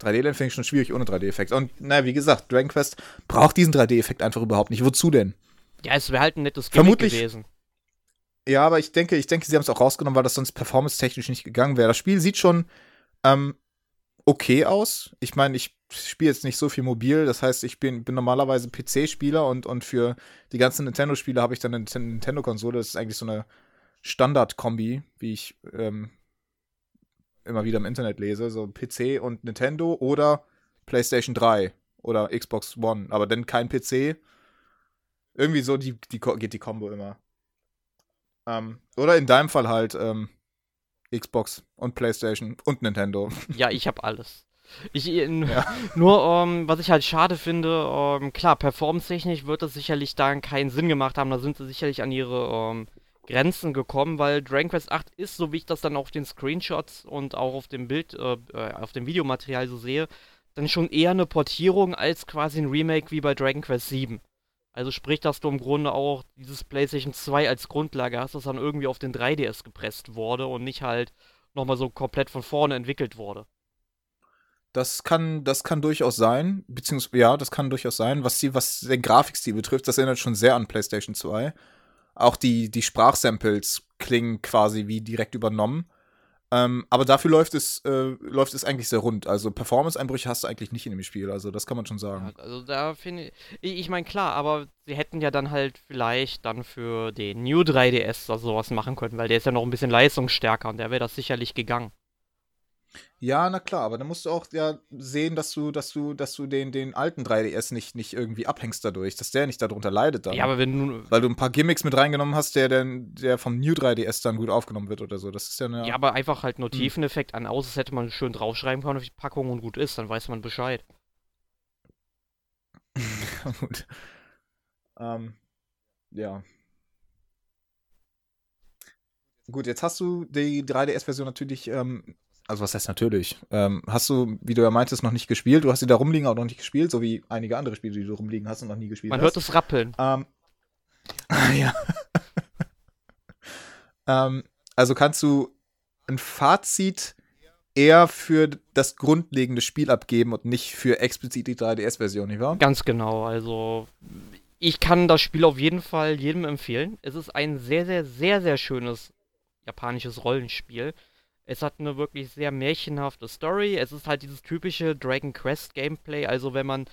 3D-Land finde ich schon schwierig ohne 3D-Effekt. Und naja, wie gesagt, Dragon Quest braucht diesen 3D-Effekt einfach überhaupt nicht. Wozu denn? Ja, es wäre halt ein nettes Gimmick Vermutlich, gewesen. Ja, aber ich denke, ich denke, sie haben es auch rausgenommen, weil das sonst performance-technisch nicht gegangen wäre. Das Spiel sieht schon ähm, okay aus. Ich meine, ich spiele jetzt nicht so viel mobil, das heißt, ich bin, bin normalerweise PC-Spieler und, und für die ganzen Nintendo-Spiele habe ich dann eine Nintendo-Konsole. Das ist eigentlich so eine Standard-Kombi, wie ich ähm, immer wieder im Internet lese. So PC und Nintendo oder PlayStation 3 oder Xbox One, aber dann kein PC. Irgendwie so die, die geht die Kombo immer. Ähm, oder in deinem Fall halt ähm, Xbox und PlayStation und Nintendo. Ja, ich habe alles. Ich, ja. Nur, ähm, was ich halt schade finde, ähm, klar, performance-technisch wird das sicherlich dann keinen Sinn gemacht haben. Da sind sie sicherlich an ihre ähm, Grenzen gekommen, weil Dragon Quest 8 ist, so wie ich das dann auf den Screenshots und auch auf dem Bild, äh, äh, auf dem Videomaterial so sehe, dann schon eher eine Portierung als quasi ein Remake wie bei Dragon Quest 7. Also sprich, dass du im Grunde auch dieses PlayStation 2 als Grundlage hast, das dann irgendwie auf den 3DS gepresst wurde und nicht halt nochmal so komplett von vorne entwickelt wurde. Das kann, das kann durchaus sein, beziehungsweise, ja, das kann durchaus sein. Was, die, was den Grafikstil betrifft, das erinnert schon sehr an PlayStation 2. Auch die, die Sprachsamples klingen quasi wie direkt übernommen. Ähm, aber dafür läuft es, äh, läuft es eigentlich sehr rund. Also Performance-Einbrüche hast du eigentlich nicht in dem Spiel. Also das kann man schon sagen. Ja, also da finde ich, ich meine klar, aber sie hätten ja dann halt vielleicht dann für den New 3DS oder sowas machen können, weil der ist ja noch ein bisschen leistungsstärker und der wäre das sicherlich gegangen. Ja, na klar, aber dann musst du auch ja sehen, dass du, dass du, dass du den, den alten 3DS nicht, nicht irgendwie abhängst dadurch, dass der nicht darunter leidet dann. Ja, aber wenn du. Weil du ein paar Gimmicks mit reingenommen hast, der, der, der vom New 3DS dann gut aufgenommen wird oder so. Das ist ja eine. Ja, aber einfach halt nur hm. Tiefeneffekt an aus, das hätte man schön draufschreiben können auf die Packung und gut ist, dann weiß man Bescheid. gut. Ähm, ja. Gut, jetzt hast du die 3DS-Version natürlich ähm, also was heißt natürlich? Ähm, hast du, wie du ja meintest, noch nicht gespielt? Du hast sie da rumliegen auch noch nicht gespielt, so wie einige andere Spiele, die du rumliegen hast und noch nie gespielt Man hast. Man hört es rappeln. Ähm, ja. ähm, also kannst du ein Fazit eher für das grundlegende Spiel abgeben und nicht für explizit die 3DS-Version, nicht wahr? Ganz genau. Also ich kann das Spiel auf jeden Fall jedem empfehlen. Es ist ein sehr, sehr, sehr, sehr schönes japanisches Rollenspiel. Es hat eine wirklich sehr märchenhafte Story. Es ist halt dieses typische Dragon Quest Gameplay. Also wenn man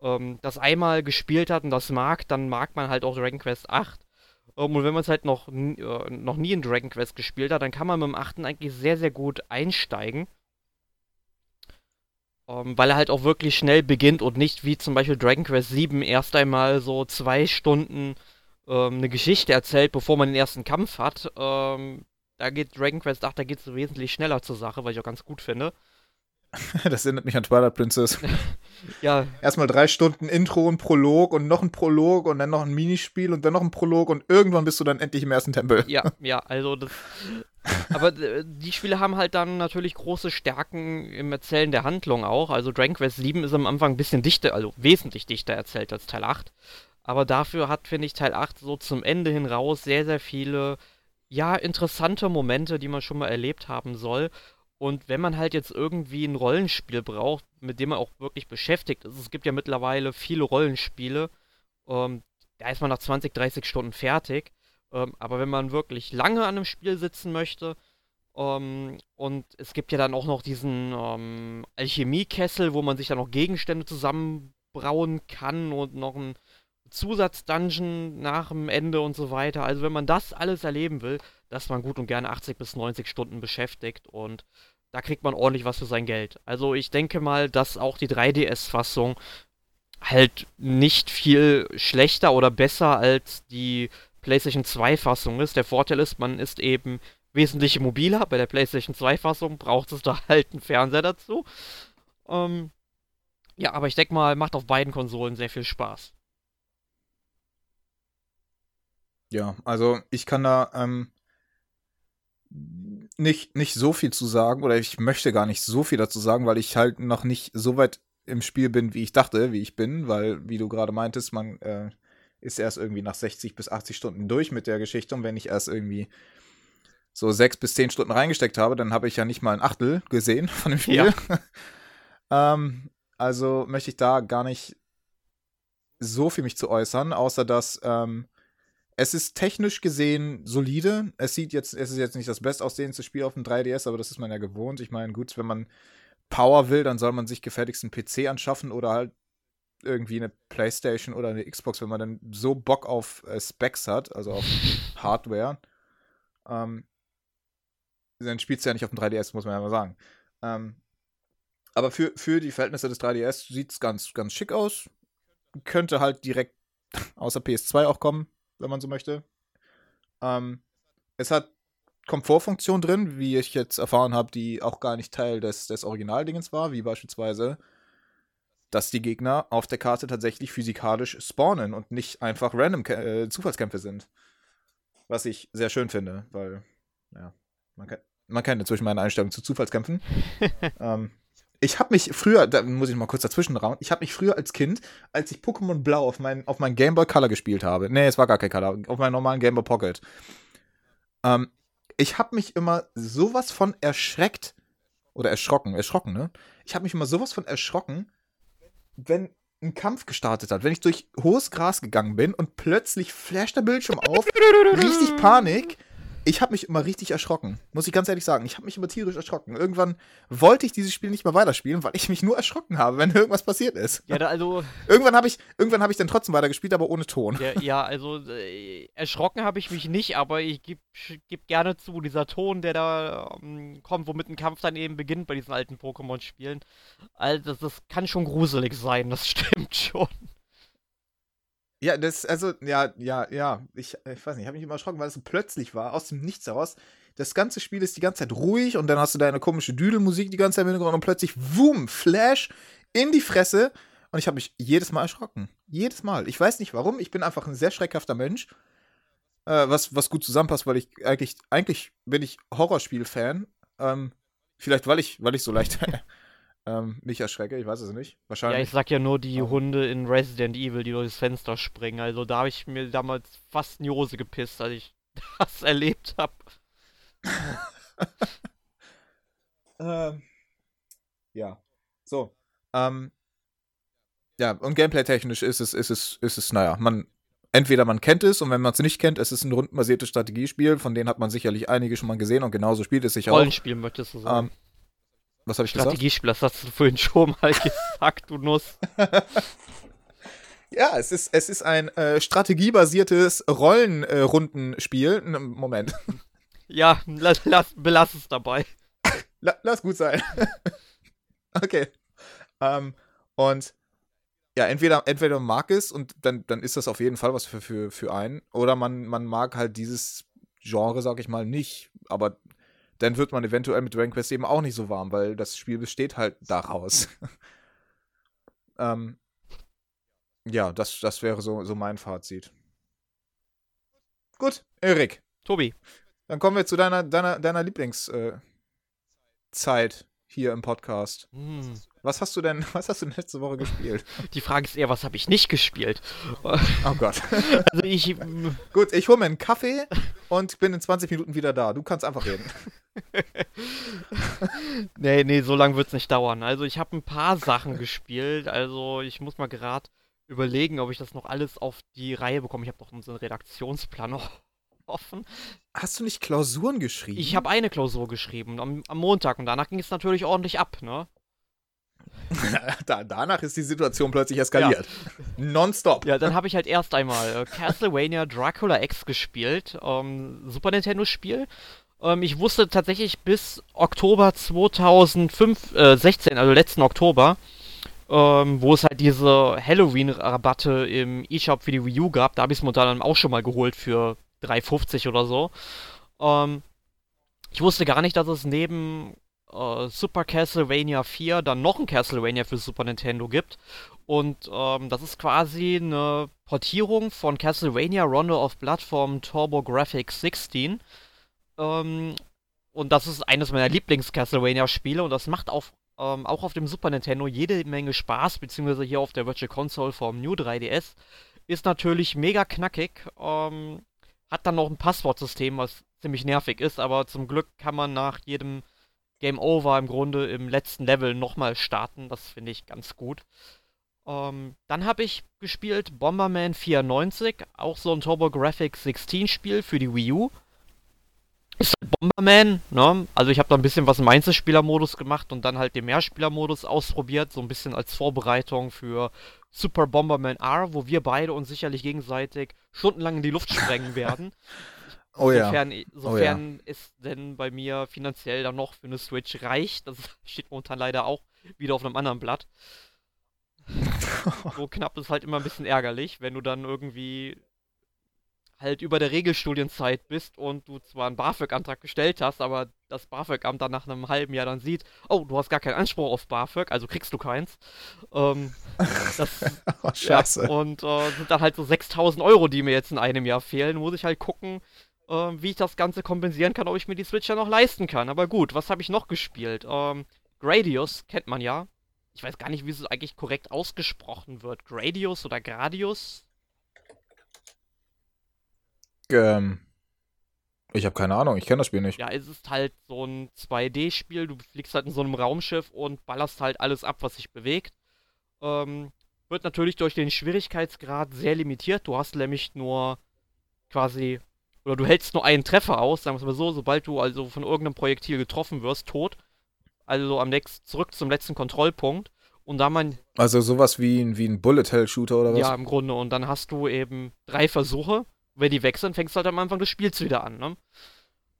ähm, das einmal gespielt hat und das mag, dann mag man halt auch Dragon Quest 8. Ähm, und wenn man es halt noch, äh, noch nie in Dragon Quest gespielt hat, dann kann man mit dem 8. eigentlich sehr, sehr gut einsteigen. Ähm, weil er halt auch wirklich schnell beginnt und nicht wie zum Beispiel Dragon Quest 7 erst einmal so zwei Stunden ähm, eine Geschichte erzählt, bevor man den ersten Kampf hat. Ähm, da geht Dragon Quest 8, da geht es wesentlich schneller zur Sache, was ich auch ganz gut finde. Das erinnert mich an Twilight Princess. ja. Erstmal drei Stunden Intro und Prolog und noch ein Prolog und dann noch ein Minispiel und dann noch ein Prolog und irgendwann bist du dann endlich im ersten Tempel. Ja, ja, also das. Aber die Spiele haben halt dann natürlich große Stärken im Erzählen der Handlung auch. Also Dragon Quest 7 ist am Anfang ein bisschen dichter, also wesentlich dichter erzählt als Teil 8. Aber dafür hat, finde ich, Teil 8 so zum Ende hin raus sehr, sehr viele ja, interessante Momente, die man schon mal erlebt haben soll. Und wenn man halt jetzt irgendwie ein Rollenspiel braucht, mit dem man auch wirklich beschäftigt ist, es gibt ja mittlerweile viele Rollenspiele, ähm, da ist man nach 20, 30 Stunden fertig. Ähm, aber wenn man wirklich lange an einem Spiel sitzen möchte, ähm, und es gibt ja dann auch noch diesen ähm, Alchemiekessel, wo man sich dann noch Gegenstände zusammenbrauen kann und noch ein Zusatzdungeon nach dem Ende und so weiter. Also wenn man das alles erleben will, dass man gut und gerne 80 bis 90 Stunden beschäftigt und da kriegt man ordentlich was für sein Geld. Also ich denke mal, dass auch die 3DS-Fassung halt nicht viel schlechter oder besser als die PlayStation 2-Fassung ist. Der Vorteil ist, man ist eben wesentlich mobiler. Bei der PlayStation 2-Fassung braucht es da halt einen Fernseher dazu. Ähm, ja, aber ich denke mal, macht auf beiden Konsolen sehr viel Spaß. Ja, also ich kann da ähm, nicht, nicht so viel zu sagen oder ich möchte gar nicht so viel dazu sagen, weil ich halt noch nicht so weit im Spiel bin, wie ich dachte, wie ich bin, weil, wie du gerade meintest, man äh, ist erst irgendwie nach 60 bis 80 Stunden durch mit der Geschichte und wenn ich erst irgendwie so sechs bis zehn Stunden reingesteckt habe, dann habe ich ja nicht mal ein Achtel gesehen von dem Spiel. Ja. ähm, also möchte ich da gar nicht so viel mich zu äußern, außer dass ähm, es ist technisch gesehen solide. Es sieht jetzt, es ist jetzt nicht das bestaussehendste Spiel auf dem 3DS, aber das ist man ja gewohnt. Ich meine, gut, wenn man Power will, dann soll man sich gefälligst einen PC anschaffen oder halt irgendwie eine Playstation oder eine Xbox, wenn man dann so Bock auf äh, Specs hat, also auf Hardware. Ähm, dann spielst du ja nicht auf dem 3DS, muss man ja mal sagen. Ähm, aber für, für die Verhältnisse des 3DS sieht es ganz, ganz schick aus. Könnte halt direkt außer PS2 auch kommen, wenn man so möchte. Ähm, es hat Komfortfunktion drin, wie ich jetzt erfahren habe, die auch gar nicht Teil des, des Originaldingens war, wie beispielsweise, dass die Gegner auf der Karte tatsächlich physikalisch spawnen und nicht einfach random äh, Zufallskämpfe sind. Was ich sehr schön finde, weil, ja, man, kann, man kennt inzwischen meine Einstellung zu Zufallskämpfen. ähm, ich habe mich früher, da muss ich mal kurz dazwischen rauen, ich habe mich früher als Kind, als ich Pokémon Blau auf mein, auf mein Game Boy Color gespielt habe, nee, es war gar kein Color, auf meinem normalen Game Boy Pocket, ähm, ich habe mich immer sowas von erschreckt, oder erschrocken, erschrocken, ne? Ich habe mich immer sowas von erschrocken, wenn ein Kampf gestartet hat, wenn ich durch hohes Gras gegangen bin und plötzlich flasht der Bildschirm auf, richtig Panik ich habe mich immer richtig erschrocken, muss ich ganz ehrlich sagen. Ich habe mich immer tierisch erschrocken. Irgendwann wollte ich dieses Spiel nicht mehr weiterspielen, weil ich mich nur erschrocken habe, wenn irgendwas passiert ist. Ja, da also. irgendwann habe ich, irgendwann habe ich dann trotzdem weitergespielt, aber ohne Ton. Ja, ja also äh, erschrocken habe ich mich nicht, aber ich gebe geb gerne zu, dieser Ton, der da ähm, kommt, womit ein Kampf dann eben beginnt bei diesen alten Pokémon-Spielen. Also das, das kann schon gruselig sein, das stimmt schon. Ja, das, also, ja, ja, ja. Ich, ich weiß nicht, ich habe mich immer erschrocken, weil es so plötzlich war, aus dem Nichts heraus. Das ganze Spiel ist die ganze Zeit ruhig und dann hast du deine komische Düdelmusik die ganze Zeit im Hintergrund und plötzlich, wum, Flash in die Fresse. Und ich habe mich jedes Mal erschrocken. Jedes Mal. Ich weiß nicht warum. Ich bin einfach ein sehr schreckhafter Mensch. Äh, was, was gut zusammenpasst, weil ich eigentlich, eigentlich bin ich Horrorspiel-Fan. Ähm, vielleicht, weil ich, weil ich so leicht ähm, mich erschrecke, ich weiß es nicht. Wahrscheinlich. Ja, ich sag ja nur die um. Hunde in Resident Evil, die durchs Fenster springen. Also da habe ich mir damals fast in die Hose gepisst, als ich das erlebt habe. ähm, ja. So. Ähm, ja, und gameplay-technisch ist es, ist es, ist es, naja, man, entweder man kennt es und wenn man es nicht kennt, es ist ein rundenbasiertes Strategiespiel, von denen hat man sicherlich einige schon mal gesehen und genauso spielt es sich auch. Rollenspiel möchtest du sagen. Ähm, was habe ich Strategiespiel, gesagt? das hast du vorhin schon mal gesagt, du Nuss. ja, es ist, es ist ein äh, strategiebasiertes Rollenrundenspiel. Äh, Moment. Ja, lass, lass, belass es dabei. La, lass gut sein. okay. Ähm, und ja, entweder, entweder man mag es und dann, dann ist das auf jeden Fall was für, für, für einen, oder man, man mag halt dieses Genre, sag ich mal, nicht. Aber dann wird man eventuell mit Dragon Quest eben auch nicht so warm, weil das Spiel besteht halt daraus. ähm, ja, das, das wäre so, so mein Fazit. Gut, Erik. Tobi. Dann kommen wir zu deiner, deiner, deiner Lieblingszeit äh, hier im Podcast. Mm. Was hast du denn, was hast du letzte Woche gespielt? Die Frage ist eher, was habe ich nicht gespielt? Oh Gott. Also ich. Gut, ich hole mir einen Kaffee und bin in 20 Minuten wieder da. Du kannst einfach reden. nee, nee, so lange wird es nicht dauern. Also ich habe ein paar Sachen gespielt. Also ich muss mal gerade überlegen, ob ich das noch alles auf die Reihe bekomme. Ich habe doch unseren Redaktionsplan noch offen. Hast du nicht Klausuren geschrieben? Ich habe eine Klausur geschrieben am, am Montag und danach ging es natürlich ordentlich ab, ne? da, danach ist die Situation plötzlich eskaliert. Ja. Nonstop. Ja, dann habe ich halt erst einmal äh, Castlevania Dracula X gespielt, ähm, Super Nintendo Spiel. Ähm, ich wusste tatsächlich bis Oktober 2016, äh, also letzten Oktober, ähm, wo es halt diese Halloween-Rabatte im eShop für die Wii U gab. Da habe ich es momentan auch schon mal geholt für 3,50 oder so. Ähm, ich wusste gar nicht, dass es neben äh, Super Castlevania 4 dann noch ein Castlevania für Super Nintendo gibt. Und ähm, das ist quasi eine Portierung von Castlevania Rondo of Blood vom Turbo Graphics 16. Ähm, und das ist eines meiner Lieblings-Castlevania-Spiele und das macht auch Ähm, auch auf dem Super Nintendo jede Menge Spaß, beziehungsweise hier auf der Virtual Console vom New 3DS. Ist natürlich mega knackig. Ähm, hat dann noch ein Passwortsystem, was ziemlich nervig ist, aber zum Glück kann man nach jedem Game Over im Grunde im letzten Level nochmal starten. Das finde ich ganz gut. Ähm, dann habe ich gespielt Bomberman 94, auch so ein TurboGrafx 16 Spiel für die Wii U. Ist halt Bomberman, ne? Also ich habe da ein bisschen was im Einzelspielermodus gemacht und dann halt den Mehrspielermodus ausprobiert, so ein bisschen als Vorbereitung für Super Bomberman R, wo wir beide uns sicherlich gegenseitig stundenlang in die Luft sprengen werden. Oh ja. Sofern, sofern Oh ja. es denn bei mir finanziell dann noch für eine Switch reicht. Das steht momentan leider auch wieder auf einem anderen Blatt. So knapp ist halt immer ein bisschen ärgerlich, wenn du dann irgendwie halt über der Regelstudienzeit bist und du zwar einen BAföG-Antrag gestellt hast, aber das BAföG-Amt dann nach einem halben Jahr dann sieht, oh, du hast gar keinen Anspruch auf BAföG, also kriegst du keins. Ähm, das, Oh, scheiße. ja, und äh, sind dann halt so 6000 Euro, die mir jetzt in einem Jahr fehlen. Muss ich halt gucken, äh, wie ich das Ganze kompensieren kann, ob ich mir die Switch ja noch leisten kann. Aber gut, was habe ich noch gespielt? Ähm, Gradius kennt man ja. Ich weiß gar nicht, wie es eigentlich korrekt ausgesprochen wird. Gradius oder Gradius? Ähm, ich habe keine Ahnung, ich kenne das Spiel nicht. Ja, es ist halt so ein 2D-Spiel. Du fliegst halt in so einem Raumschiff und ballerst halt alles ab, was sich bewegt. Ähm, wird natürlich durch den Schwierigkeitsgrad sehr limitiert. Du hast nämlich nur quasi, oder du hältst nur einen Treffer aus, sagen wir es mal so, sobald du also von irgendeinem Projektil getroffen wirst, tot. Also am nächsten, zurück zum letzten Kontrollpunkt. Und da man, Also sowas wie, ein- wie ein Bullet-Hell-Shooter oder was? ja, im Grunde, und dann hast du eben drei Versuche. Wenn die weg sind, fängst du halt am Anfang des Spiels wieder an, ne?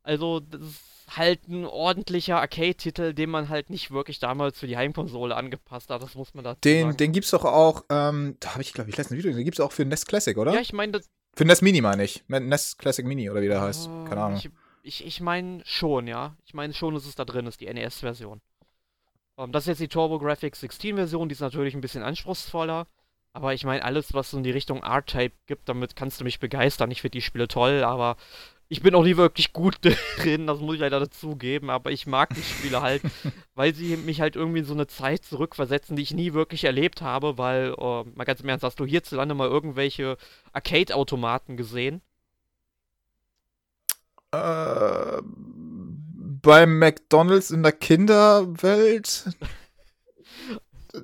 Also, das ist halt ein ordentlicher Arcade-Titel, den man halt nicht wirklich damals für die Heimkonsole angepasst hat. Das muss man dazu Den, sagen. den gibt's doch auch, ähm, da habe ich, glaube ich, letztens ein Video, den gibt's auch für NES Classic, oder? Ja, ich meine, das. für NES Mini meine ich. NES Classic Mini oder wie der heißt. Keine Ahnung. Ich, ich, ich meine schon, ja. Ich meine schon, dass es da drin ist, die NES-Version. Ähm, das ist jetzt die TurboGrafx 16-Version, die ist natürlich ein bisschen anspruchsvoller. Aber ich meine, alles, was so in die Richtung R-Type gibt, damit kannst du mich begeistern. Ich finde die Spiele toll, aber ich bin auch nie wirklich gut drin, das muss ich leider dazugeben. Aber ich mag die Spiele halt, weil sie mich halt irgendwie in so eine Zeit zurückversetzen, die ich nie wirklich erlebt habe. Weil, äh, mal ganz im Ernst, hast du hierzulande mal irgendwelche Arcade-Automaten gesehen? Äh, beim McDonalds in der Kinderwelt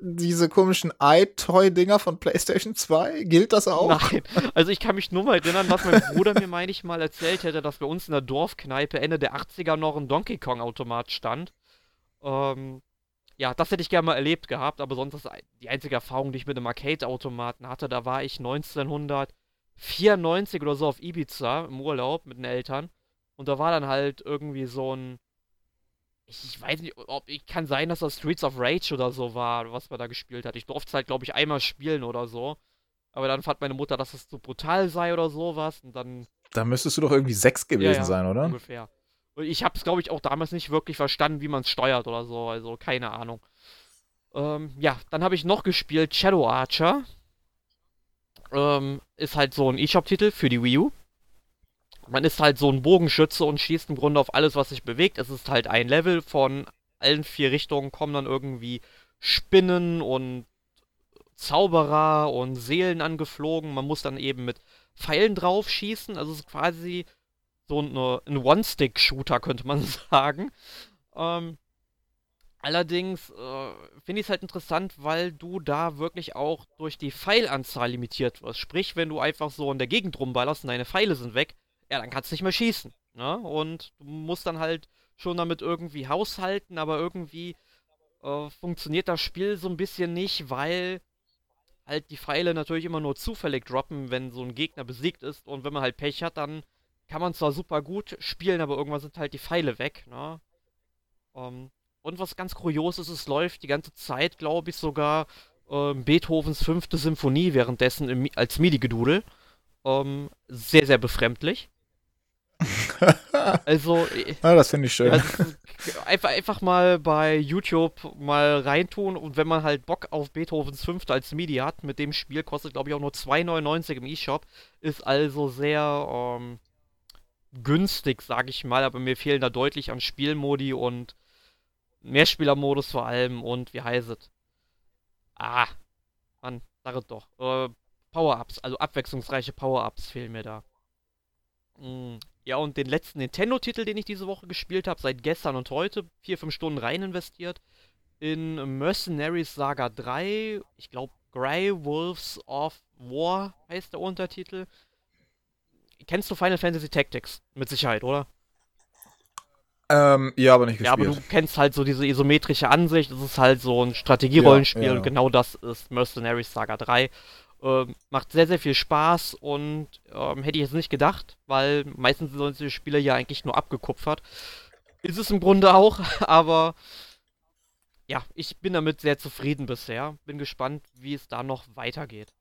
diese komischen iToy-Dinger von PlayStation 2, gilt das auch? Nein, also ich kann mich nur mal erinnern, was mein Bruder mir, meine ich, mal erzählt hätte, dass bei uns in der Dorfkneipe Ende der 80er noch ein Donkey Kong-Automat stand. Ähm, ja, das hätte ich gerne mal erlebt gehabt, aber sonst ist die einzige Erfahrung, die ich mit einem Arcade-Automaten hatte, da war ich 1994 oder so auf Ibiza im Urlaub mit den Eltern und da war dann halt irgendwie so ein ich, ich weiß nicht, ob ich kann sein, dass das Streets of Rage oder so war, was man da gespielt hat. Ich durfte es halt, glaube ich, einmal spielen oder so. Aber dann fand meine Mutter, dass es zu brutal sei oder sowas. Und dann. Da müsstest du doch irgendwie sechs gewesen ja, ja, sein, oder? Ungefähr. Und ich habe es, glaube ich, auch damals nicht wirklich verstanden, wie man es steuert oder so. Also keine Ahnung. Ähm, ja, dann habe ich noch gespielt Shadow Archer. Ähm, ist halt so ein eShop-Titel für die Wii U. Man ist halt so ein Bogenschütze und schießt im Grunde auf alles, was sich bewegt. Es ist halt ein Level von allen vier Richtungen kommen dann irgendwie Spinnen und Zauberer und Seelen angeflogen. Man muss dann eben mit Pfeilen drauf schießen. Also es ist quasi so ein One-Stick-Shooter, könnte man sagen. Ähm, allerdings äh, finde ich es halt interessant, weil du da wirklich auch durch die Pfeilanzahl limitiert wirst. Sprich, wenn du einfach so in der Gegend rumballerst und deine Pfeile sind weg, ja, dann kannst du nicht mehr schießen. Ne? Und du musst dann halt schon damit irgendwie haushalten, aber irgendwie äh, funktioniert das Spiel so ein bisschen nicht, weil halt die Pfeile natürlich immer nur zufällig droppen, wenn so ein Gegner besiegt ist. Und wenn man halt Pech hat, dann kann man zwar super gut spielen, aber irgendwann sind halt die Pfeile weg. Ne? Ähm, und was ganz kurios ist, es läuft die ganze Zeit, glaube ich, sogar ähm, Beethovens fünfte Symphonie währenddessen im, als MIDI-Gedudel. Ähm, sehr, sehr befremdlich. also, Ja, das finde ich schön. ja, einfach, einfach mal bei YouTube mal reintun und wenn man halt Bock auf Beethovens Fünfte als MIDI hat, mit dem Spiel kostet glaube ich auch nur 2,99 im eShop, ist also sehr ähm, günstig, sag ich mal, aber mir fehlen da deutlich an Spielmodi und Mehrspielermodus vor allem und wie heißt es? Ah, Mann, sag es doch. Äh, Power-Ups, also abwechslungsreiche Power-Ups fehlen mir da. Mm, ja, und den letzten Nintendo-Titel, den ich diese Woche gespielt habe, seit gestern und heute, vier, fünf Stunden rein investiert, in Mercenaries Saga 3, ich glaube Grey Wolves of War heißt der Untertitel. Kennst du Final Fantasy Tactics? Mit Sicherheit, oder? Ähm, ja, aber nicht gespielt. Ja, aber du kennst halt so diese isometrische Ansicht. Es ist halt so ein Strategierollenspiel ja, ja. und genau das ist Mercenaries Saga 3. Ähm, macht sehr, sehr viel Spaß und ähm, hätte ich jetzt nicht gedacht, weil meistens sind solche Spiele ja eigentlich nur abgekupfert. Ist es im Grunde auch, aber ja, ich bin damit sehr zufrieden bisher. Bin gespannt, wie es da noch weitergeht.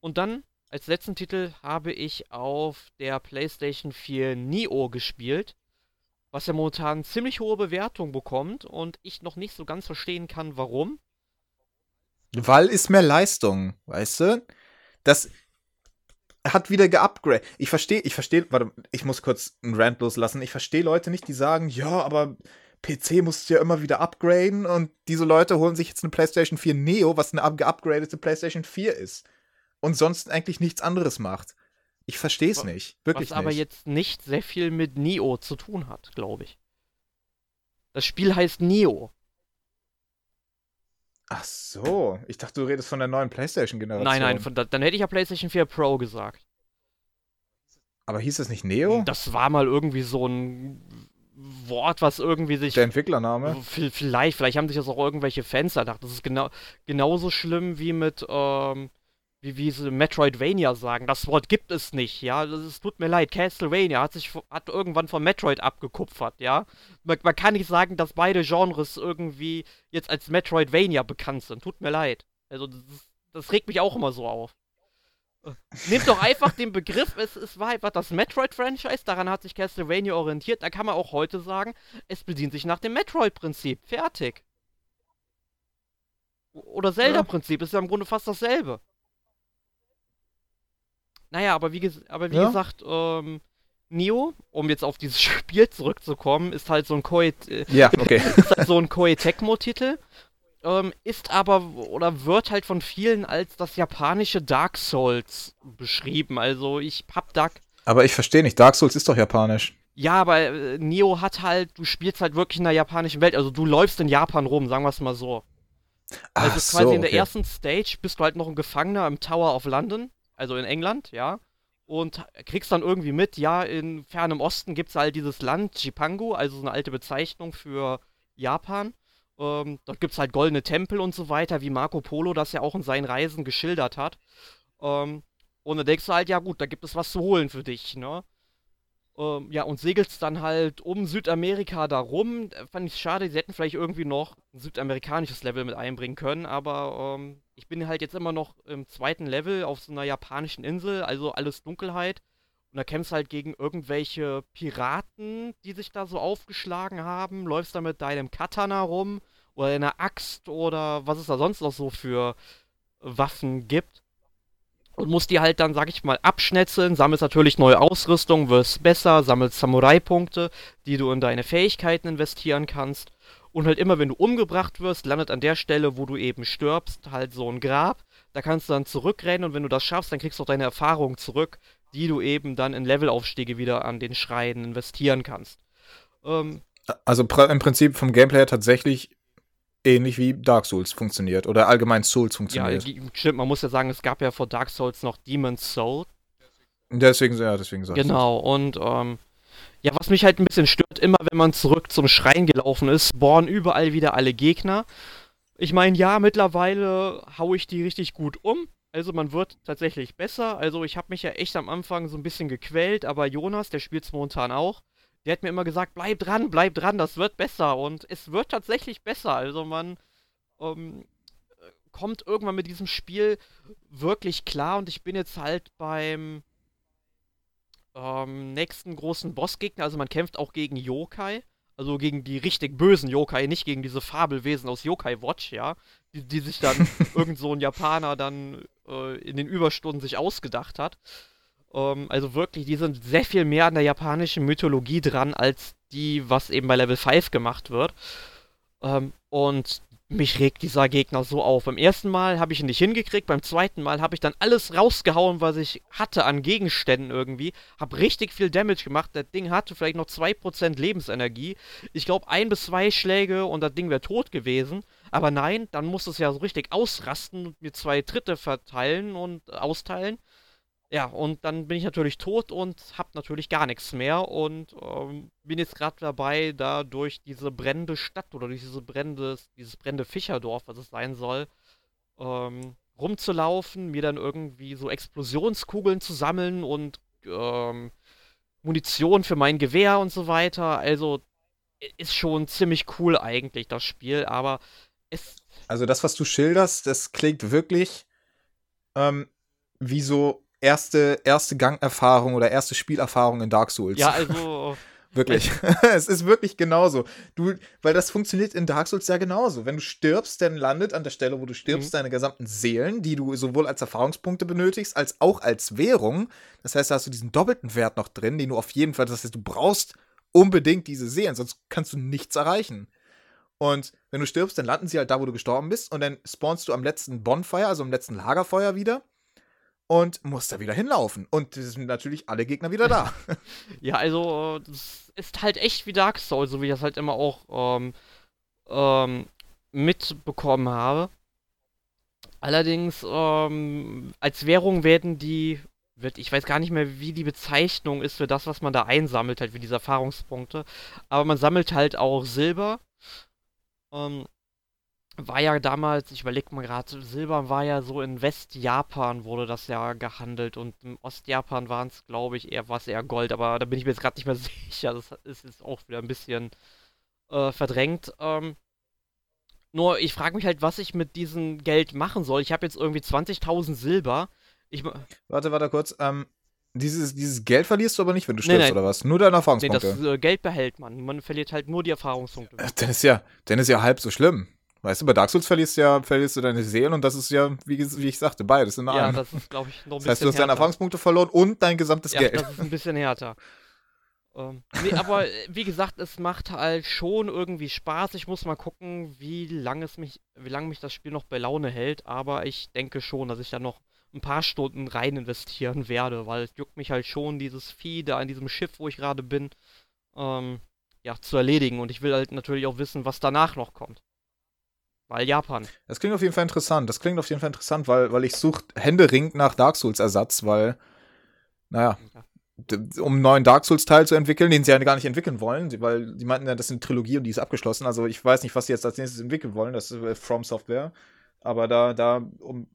Und dann, als letzten Titel, habe ich auf der PlayStation 4 Neo gespielt, was ja momentan ziemlich hohe Bewertung bekommt und ich noch nicht so ganz verstehen kann, warum. Weil ist mehr Leistung, weißt du? Das hat wieder geupgradet. Ich verstehe, ich verstehe, warte, ich muss kurz einen Rant loslassen. Ich verstehe Leute nicht, die sagen, ja, aber PC musst du ja immer wieder upgraden und diese Leute holen sich jetzt eine PlayStation 4 Neo, was eine geupgradete PlayStation 4 ist. Und sonst eigentlich nichts anderes macht. Ich verstehe es nicht. Wirklich was aber nicht. jetzt nicht sehr viel mit Neo zu tun hat, glaube ich. Das Spiel heißt Neo. Ach so, ich dachte, du redest von der neuen PlayStation-Generation. Nein, nein, von, dann hätte ich ja PlayStation 4 Pro gesagt. Aber hieß es nicht Neo? Das war mal irgendwie so ein Wort, was irgendwie sich. Der Entwicklername? Vielleicht, vielleicht haben sich das auch irgendwelche Fans gedacht. Das ist genau, genauso schlimm wie mit, ähm, wie, wie sie Metroidvania sagen. Das Wort gibt es nicht, ja. Es tut mir leid. Castlevania hat sich hat irgendwann von Metroid abgekupfert, ja. Man, man, kann nicht sagen, dass beide Genres irgendwie jetzt als Metroidvania bekannt sind. Tut mir leid. Also das, das regt mich auch immer so auf. Nehmt doch einfach den Begriff, es, es war einfach das Metroid-Franchise, daran hat sich Castlevania orientiert. Da kann man auch heute sagen, es bedient sich nach dem Metroid-Prinzip. Fertig. Oder Zelda-Prinzip, ist ja im Grunde fast dasselbe. Naja, aber wie, aber wie ja? gesagt, ähm, Neo, um jetzt auf dieses Spiel zurückzukommen, ist halt so ein Koei, äh, ja, okay. ist halt so ein Koei Tecmo-Titel. Ähm, ist aber oder wird halt von vielen als das japanische Dark Souls beschrieben. Also ich hab Dark. Aber ich verstehe nicht, Dark Souls ist doch japanisch. Ja, aber äh, Neo hat halt, du spielst halt wirklich in der japanischen Welt. Also du läufst in Japan rum, sagen wir es mal so. Also Ach quasi so, in der ersten Stage bist du halt noch ein Gefangener im Tower of London also in England, ja. Und kriegst dann irgendwie mit, ja, in fernem Osten gibt es halt dieses Land, Jipangu, also so eine alte Bezeichnung für Japan. Ähm, dort gibt es halt goldene Tempel und so weiter, wie Marco Polo das ja auch in seinen Reisen geschildert hat. Ähm, und dann denkst du halt, ja gut, da gibt es was zu holen für dich, ne? Ähm, ja, und segelst dann halt um Südamerika da rum. Fand ich schade, sie hätten vielleicht irgendwie noch ein südamerikanisches Level mit einbringen können, aber ähm, ich bin halt jetzt immer noch im zweiten Level auf so einer japanischen Insel, also alles Dunkelheit. Und da kämpfst halt gegen irgendwelche Piraten, die sich da so aufgeschlagen haben, läufst da mit deinem Katana rum oder einer Axt oder was es da sonst noch so für Waffen gibt und musst die halt dann, sag ich mal, abschnetzeln, sammelst natürlich neue Ausrüstung, wirst besser, sammelst Samurai-Punkte, die du in deine Fähigkeiten investieren kannst. Und halt immer, wenn du umgebracht wirst, landet an der Stelle, wo du eben stirbst, halt so ein Grab. Da kannst du dann zurückrennen und wenn du das schaffst, dann kriegst du auch deine Erfahrung zurück, die du eben dann in Levelaufstiege wieder an den Schreien investieren kannst. Ähm, also im Prinzip vom Gameplay tatsächlich ähnlich wie Dark Souls funktioniert oder allgemein Souls funktioniert. Ja, stimmt, man muss ja sagen, es gab ja vor Dark Souls noch Demon's Soul. Deswegen, ja, deswegen sagst Genau, und ähm, ja, was mich halt ein bisschen stört, immer wenn man zurück zum Schrein gelaufen ist, spawnen überall wieder alle Gegner. Ich meine, ja, mittlerweile haue ich die richtig gut um. Also man wird tatsächlich besser. Also ich habe mich ja echt am Anfang so ein bisschen gequält, aber Jonas, der spielt es momentan auch, der hat mir immer gesagt, bleib dran, bleib dran, das wird besser. Und es wird tatsächlich besser. Also man ähm, kommt irgendwann mit diesem Spiel wirklich klar. Und ich bin jetzt halt beim ähm, nächsten großen Bossgegner. Also man kämpft auch gegen Yokai. Also gegen die richtig bösen Yokai, nicht gegen diese Fabelwesen aus Yokai Watch, ja. Die, die sich dann irgend so ein Japaner dann äh, in den Überstunden sich ausgedacht hat. Ähm, also wirklich, die sind sehr viel mehr an der japanischen Mythologie dran, als die, was eben bei Level 5 gemacht wird. Ähm, und mich regt dieser Gegner so auf. Beim ersten Mal habe ich ihn nicht hingekriegt, beim zweiten Mal habe ich dann alles rausgehauen, was ich hatte an Gegenständen irgendwie. Habe richtig viel Damage gemacht. Das Ding hatte vielleicht noch 2% Lebensenergie. Ich glaube, ein bis zwei Schläge und das Ding wäre tot gewesen. Aber nein, dann muss es ja so richtig ausrasten und mir zwei Tritte verteilen und austeilen. Ja, und dann bin ich natürlich tot und hab natürlich gar nichts mehr und ähm, bin jetzt gerade dabei, da durch diese brennende Stadt oder durch diese brennende, dieses brennende Fischerdorf, was es sein soll, ähm, rumzulaufen, mir dann irgendwie so Explosionskugeln zu sammeln und ähm, Munition für mein Gewehr und so weiter. Also ist schon ziemlich cool eigentlich, das Spiel, aber es. Also das, was du schilderst, das klingt wirklich ähm, wie so erste, erste Gangerfahrung oder erste Spielerfahrung in Dark Souls. Ja, also. wirklich. es ist wirklich genauso. Du, weil das funktioniert in Dark Souls ja genauso. Wenn du stirbst, dann landet an der Stelle, wo du stirbst, mhm. deine gesamten Seelen, die du sowohl als Erfahrungspunkte benötigst, als auch als Währung. Das heißt, da hast du diesen doppelten Wert noch drin, den du auf jeden Fall, das heißt, du brauchst unbedingt diese Seelen, sonst kannst du nichts erreichen. Und wenn du stirbst, dann landen sie halt da, wo du gestorben bist. Und dann spawnst du am letzten Bonfire, also am letzten Lagerfeuer wieder und muss da wieder hinlaufen. Und es sind natürlich alle Gegner wieder da. ja, also, das ist halt echt wie Dark Souls, so wie ich das halt immer auch ähm, ähm, mitbekommen habe. Allerdings, ähm, als Währung werden die, wird, ich weiß gar nicht mehr, wie die Bezeichnung ist für das, was man da einsammelt, halt für diese Erfahrungspunkte. Aber man sammelt halt auch Silber. Ähm, war ja damals, ich überlege mal gerade, Silber war ja so in Westjapan wurde das ja gehandelt und im Ostjapan waren es, glaube ich, eher was eher Gold, aber da bin ich mir jetzt gerade nicht mehr sicher. Das ist jetzt auch wieder ein bisschen äh, verdrängt. Ähm, nur ich frage mich halt, was ich mit diesem Geld machen soll. Ich habe jetzt irgendwie 20.000 Silber. Ich, warte, warte kurz. Ähm, dieses, dieses Geld verlierst du aber nicht, wenn du stirbst, nee, oder was? Nur deine Erfahrungspunkte. Nee, das äh, Geld behält man. Man verliert halt nur die Erfahrungspunkte. Äh, dann ist ja, dann ist ja halb so schlimm. Weißt du, bei Dark Souls verlierst, ja, verlierst du deine Seelen und das ist ja, wie, wie ich sagte, beides in einem. Ja, das ist, glaube ich, noch ein bisschen Das heißt, du hast deine Erfahrungspunkte verloren und dein gesamtes ja, Geld. das ist ein bisschen härter. ähm, nee, aber äh, wie gesagt, es macht halt schon irgendwie Spaß. Ich muss mal gucken, wie lange es mich, wie lange mich das Spiel noch bei Laune hält. Aber ich denke schon, dass ich da noch ein paar Stunden rein investieren werde, weil es juckt mich halt schon, dieses Vieh da an diesem Schiff, wo ich gerade bin, ähm, ja, zu erledigen. Und ich will halt natürlich auch wissen, was danach noch kommt. Weil Japan. Das klingt auf jeden Fall interessant. Das klingt auf jeden Fall interessant, weil, weil ich suche händeringend nach Dark Souls Ersatz, weil, naja, um einen neuen Dark Souls Teil zu entwickeln, den sie ja gar nicht entwickeln wollen, weil die meinten ja, das ist eine Trilogie und die ist abgeschlossen. Also ich weiß nicht, was sie jetzt als nächstes entwickeln wollen. Das ist äh, From Software. Aber da, da, um,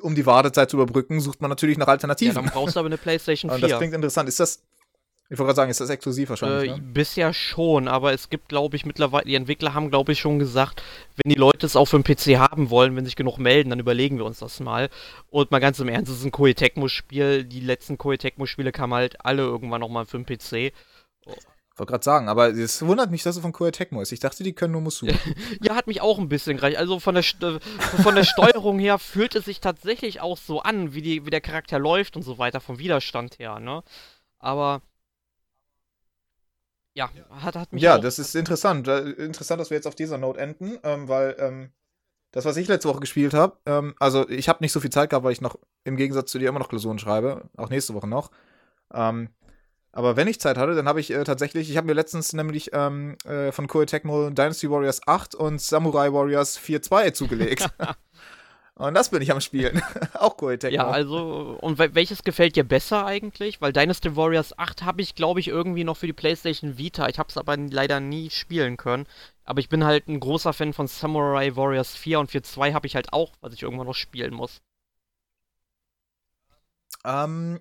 um die Wartezeit zu überbrücken, sucht man natürlich nach Alternativen. Ja, dann brauchst du aber eine PlayStation 4. Und das klingt interessant. Ist das, ich wollte gerade sagen, ist das exklusiv wahrscheinlich? Äh, ne? Bisher schon, aber es gibt, glaube ich, mittlerweile, die Entwickler haben, glaube ich, schon gesagt, wenn die Leute es auch für den PC haben wollen, wenn sich genug melden, dann überlegen wir uns das mal. Und mal ganz im Ernst, es ist ein Koei Tecmo-Spiel. Die letzten Koei Tecmo-Spiele kamen halt alle irgendwann nochmal für den PC. Ich wollte gerade sagen, aber es wundert mich, dass es von Koei Tecmo ist. Ich dachte, die können nur Musu. ja, hat mich auch ein bisschen gereicht. Also von der, von der Steuerung her fühlt es sich tatsächlich auch so an, wie, die, wie der Charakter läuft und so weiter, vom Widerstand her, ne? Aber ja, hat, hat mich Ja, das ist interessant. Interessant, dass wir jetzt auf dieser Note enden, ähm, weil ähm, das, was ich letzte Woche gespielt habe, ähm, also ich habe nicht so viel Zeit gehabt, weil ich noch im Gegensatz zu dir immer noch Klausuren schreibe, auch nächste Woche noch. Ähm, aber wenn ich Zeit hatte, dann habe ich äh, tatsächlich, ich habe mir letztens nämlich ähm, äh, von Koei Tecmo Dynasty Warriors 8 und Samurai Warriors 4.2 zugelegt. Und das bin ich am Spielen. auch Koei Tecmo. Ja, also, und welches gefällt dir besser eigentlich? Weil Dynasty Warriors 8 habe ich, glaube ich, irgendwie noch für die PlayStation Vita. Ich habe es aber leider nie spielen können. Aber ich bin halt ein großer Fan von Samurai Warriors 4 und 4.2 habe ich halt auch, was ich irgendwann noch spielen muss. Ähm,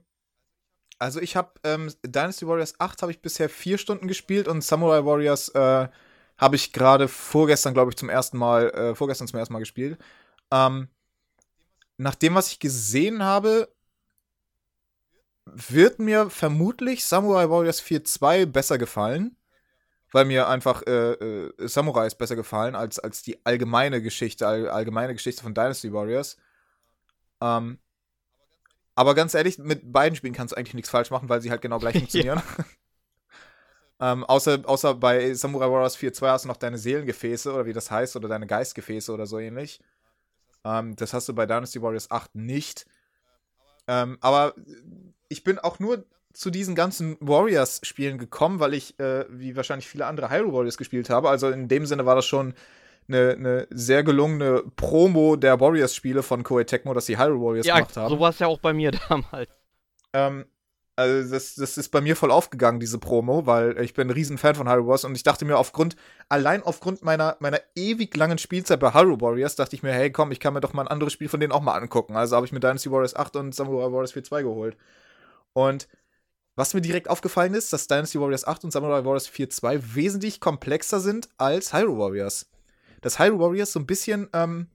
also ich habe ähm, Dynasty Warriors 8 habe ich bisher vier Stunden gespielt und Samurai Warriors äh, habe ich gerade vorgestern, glaube ich, zum ersten Mal, äh, vorgestern zum ersten Mal gespielt. Ähm, nach dem, was ich gesehen habe, wird mir vermutlich Samurai Warriors 4.2 besser gefallen. Weil mir einfach äh, äh, Samurais besser gefallen als, als die allgemeine Geschichte, all, allgemeine Geschichte von Dynasty Warriors. Ähm, aber ganz ehrlich, mit beiden Spielen kannst du eigentlich nichts falsch machen, weil sie halt genau gleich funktionieren. Ähm, außer, außer bei Samurai Warriors 4.2 hast du noch deine Seelengefäße oder wie das heißt oder deine Geistgefäße oder so ähnlich. Ähm, das hast du bei Dynasty Warriors 8 nicht. Ähm, aber ich bin auch nur zu diesen ganzen Warriors-Spielen gekommen, weil ich, äh, wie wahrscheinlich viele andere, Hyrule Warriors gespielt habe. Also in dem Sinne war das schon eine, eine sehr gelungene Promo der Warriors-Spiele von Koei Tecmo, dass sie Hyrule Warriors ja, gemacht haben. so war es ja auch bei mir damals. Ähm, also das, das ist bei mir voll aufgegangen, diese Promo, weil ich bin ein Riesenfan von Hyrule Warriors und ich dachte mir aufgrund, allein aufgrund meiner, meiner ewig langen Spielzeit bei Hyrule Warriors, dachte ich mir, hey komm, ich kann mir doch mal ein anderes Spiel von denen auch mal angucken. Also habe ich mir Dynasty Warriors 8 und Samurai Warriors 4.2 geholt. Und was mir direkt aufgefallen ist, dass Dynasty Warriors 8 und Samurai Warriors 4.2 wesentlich komplexer sind als Hyrule Warriors. Dass Hyrule Warriors so ein bisschen, ähm,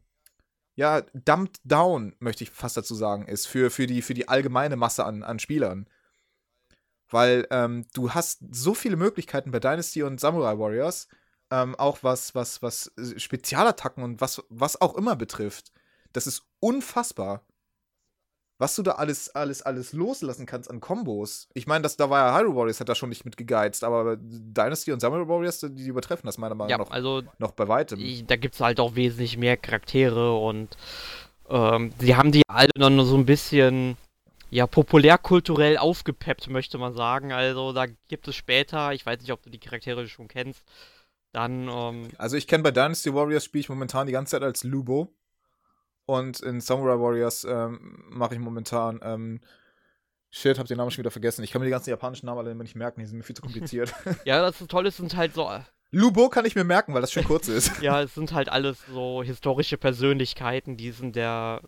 ja, dumped down, möchte ich fast dazu sagen, ist für, für, die, für die allgemeine Masse an, an Spielern. Weil ähm, du hast so viele Möglichkeiten bei Dynasty und Samurai Warriors, ähm, auch was, was, was Spezialattacken und was, was auch immer betrifft. Das ist unfassbar. Was du da alles, alles, alles loslassen kannst an Kombos. Ich meine, da war ja Hyrule Warriors, hat da schon nicht mit gegeizt, aber Dynasty und Samurai Warriors, die, die übertreffen das meiner Meinung ja, nach also, noch bei weitem. Ich, da gibt es halt auch wesentlich mehr Charaktere und ähm, sie haben die alle noch so ein bisschen ja, populärkulturell aufgepeppt, möchte man sagen. Also da gibt es später, ich weiß nicht, ob du die Charaktere schon kennst, dann. Ähm, also ich kenne bei Dynasty Warriors spiele ich momentan die ganze Zeit als Lubo. Und in Samurai Warriors ähm, mache ich momentan. Ähm, Shit, hab den Namen schon wieder vergessen. Ich kann mir die ganzen japanischen Namen alle immer nicht merken, die sind mir viel zu kompliziert. ja, das ist Tolle sind halt so. Äh, Lubo kann ich mir merken, weil das schön kurz ist. ja, es sind halt alles so historische Persönlichkeiten, die sind der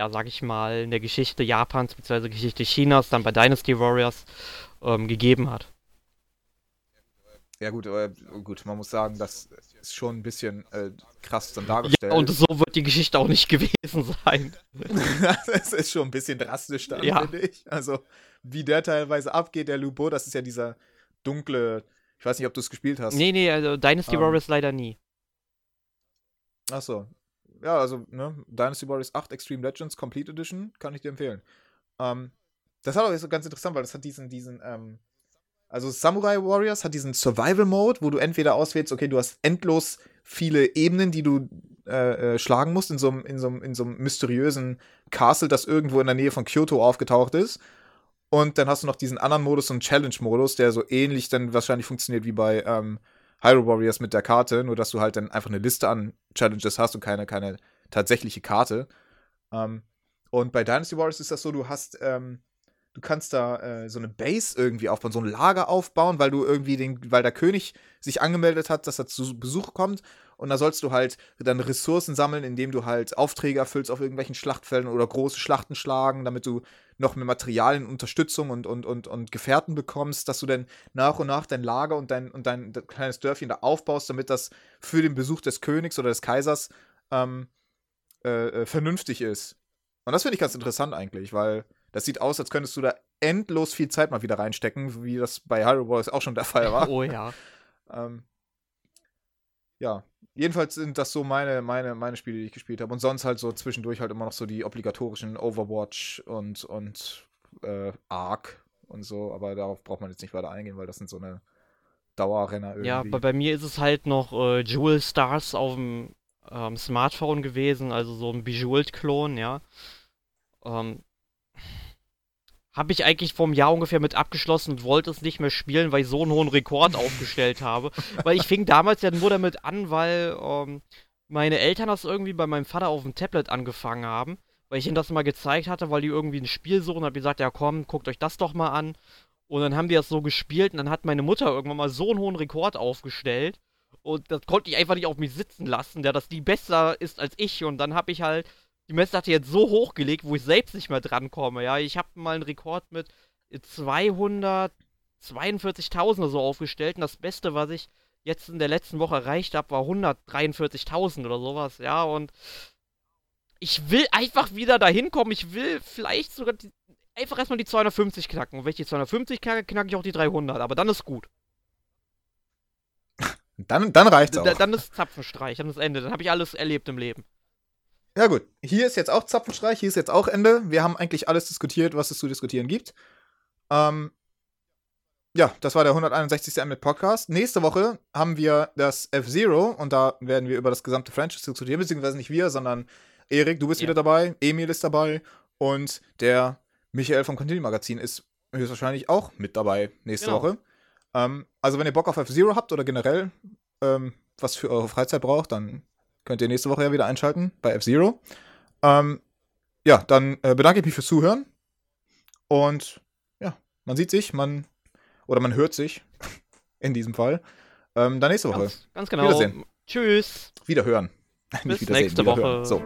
ja, sag ich mal, in der Geschichte Japans bzw. Geschichte Chinas dann bei Dynasty Warriors ähm, gegeben hat. Ja gut, aber gut, man muss sagen, das ist schon ein bisschen äh, krass dann dargestellt. Ja, und so wird die Geschichte auch nicht gewesen sein. das ist schon ein bisschen drastisch dann, ja. finde ich. Also, wie der teilweise abgeht, der Lubo, das ist ja dieser dunkle, ich weiß nicht, ob du es gespielt hast. Nee, nee, also Dynasty ähm. Warriors leider nie. Achso, ja, also, ne, Dynasty Warriors 8 Extreme Legends Complete Edition kann ich dir empfehlen. Ähm, das hat auch so ganz interessant, weil das hat diesen, diesen, ähm, also Samurai Warriors hat diesen Survival Mode, wo du entweder auswählst, okay, du hast endlos viele Ebenen, die du äh, äh, schlagen musst in so einem in in mysteriösen Castle, das irgendwo in der Nähe von Kyoto aufgetaucht ist. Und dann hast du noch diesen anderen Modus, so einen Challenge-Modus, der so ähnlich dann wahrscheinlich funktioniert wie bei ähm, Hyrule Warriors mit der Karte, nur dass du halt dann einfach eine Liste an Challenges hast und keine, keine tatsächliche Karte. Ähm, und bei Dynasty Warriors ist das so, du hast, ähm, du kannst da äh, so eine Base irgendwie aufbauen, so ein Lager aufbauen, weil du irgendwie den, weil der König sich angemeldet hat, dass er zu Besuch kommt und da sollst du halt dann Ressourcen sammeln, indem du halt Aufträge erfüllst auf irgendwelchen Schlachtfeldern oder große Schlachten schlagen, damit du noch mehr Materialien, Unterstützung und, und, und, und Gefährten bekommst, dass du dann nach und nach dein Lager und dein, und dein kleines Dörfchen da aufbaust, damit das für den Besuch des Königs oder des Kaisers ähm, äh, äh, vernünftig ist. Und das finde ich ganz interessant eigentlich, weil das sieht aus, als könntest du da endlos viel Zeit mal wieder reinstecken, wie das bei Hyrule Wars auch schon der Fall war. Oh ja. ähm, ja, jedenfalls sind das so meine, meine, meine Spiele, die ich gespielt habe. Und sonst halt so zwischendurch halt immer noch so die obligatorischen Overwatch und, und äh, Ark und so. Aber darauf braucht man jetzt nicht weiter eingehen, weil das sind so eine Dauerrenner irgendwie. Ja, bei, bei mir ist es halt noch äh, Jewel Stars auf dem ähm, Smartphone gewesen, also so ein Bejeweled-Klon, ja. Ähm, habe ich eigentlich vor einem Jahr ungefähr mit abgeschlossen und wollte es nicht mehr spielen, weil ich so einen hohen Rekord aufgestellt habe. Weil ich fing damals ja nur damit an, weil ähm, meine Eltern das irgendwie bei meinem Vater auf dem Tablet angefangen haben. Weil ich ihnen das mal gezeigt hatte, weil die irgendwie ein Spiel suchen und habe gesagt, ja komm, guckt euch das doch mal an. Und dann haben die das so gespielt und dann hat meine Mutter irgendwann mal so einen hohen Rekord aufgestellt. Und das konnte ich einfach nicht auf mich sitzen lassen, der dass die besser ist als ich. Und dann habe ich halt die Messlatte jetzt so hochgelegt, wo ich selbst nicht mehr drankomme. Ja, ich habe mal einen Rekord mit 242.000 oder so aufgestellt und das Beste, was ich jetzt in der letzten Woche erreicht habe, war 143.000 oder sowas. Ja, und ich will einfach wieder dahin kommen. Ich will vielleicht sogar die, einfach erstmal die 250 knacken. Und wenn ich die 250 knacke, knacke ich auch die 300. Aber dann ist gut. Dann, dann reicht's auch. dann ist Zapfenstreich, dann ist Ende. Dann habe ich alles erlebt im Leben. Ja, gut. Hier ist jetzt auch Zapfenstreich, hier ist jetzt auch Ende. Wir haben eigentlich alles diskutiert, was es zu diskutieren gibt. Ähm, ja, das war der 161. MLB Podcast. Nächste Woche haben wir das F-Zero und da werden wir über das gesamte Franchise diskutieren, beziehungsweise nicht wir, sondern Erik, du bist Ja. wieder dabei, Emil ist dabei und der Michael vom Continue Magazin ist höchstwahrscheinlich auch mit dabei nächste Genau. Woche. Ähm, also wenn ihr Bock auf F-Zero habt oder generell ähm, was für eure Freizeit braucht, dann könnt ihr nächste Woche ja wieder einschalten bei F-Zero. Ähm, ja, dann äh, bedanke ich mich fürs Zuhören und ja, man sieht sich, man oder man hört sich in diesem Fall. Ähm, dann nächste Woche. Ganz, ganz genau. Wiedersehen. Tschüss. Wiederhören. Bis nächste. Woche. So.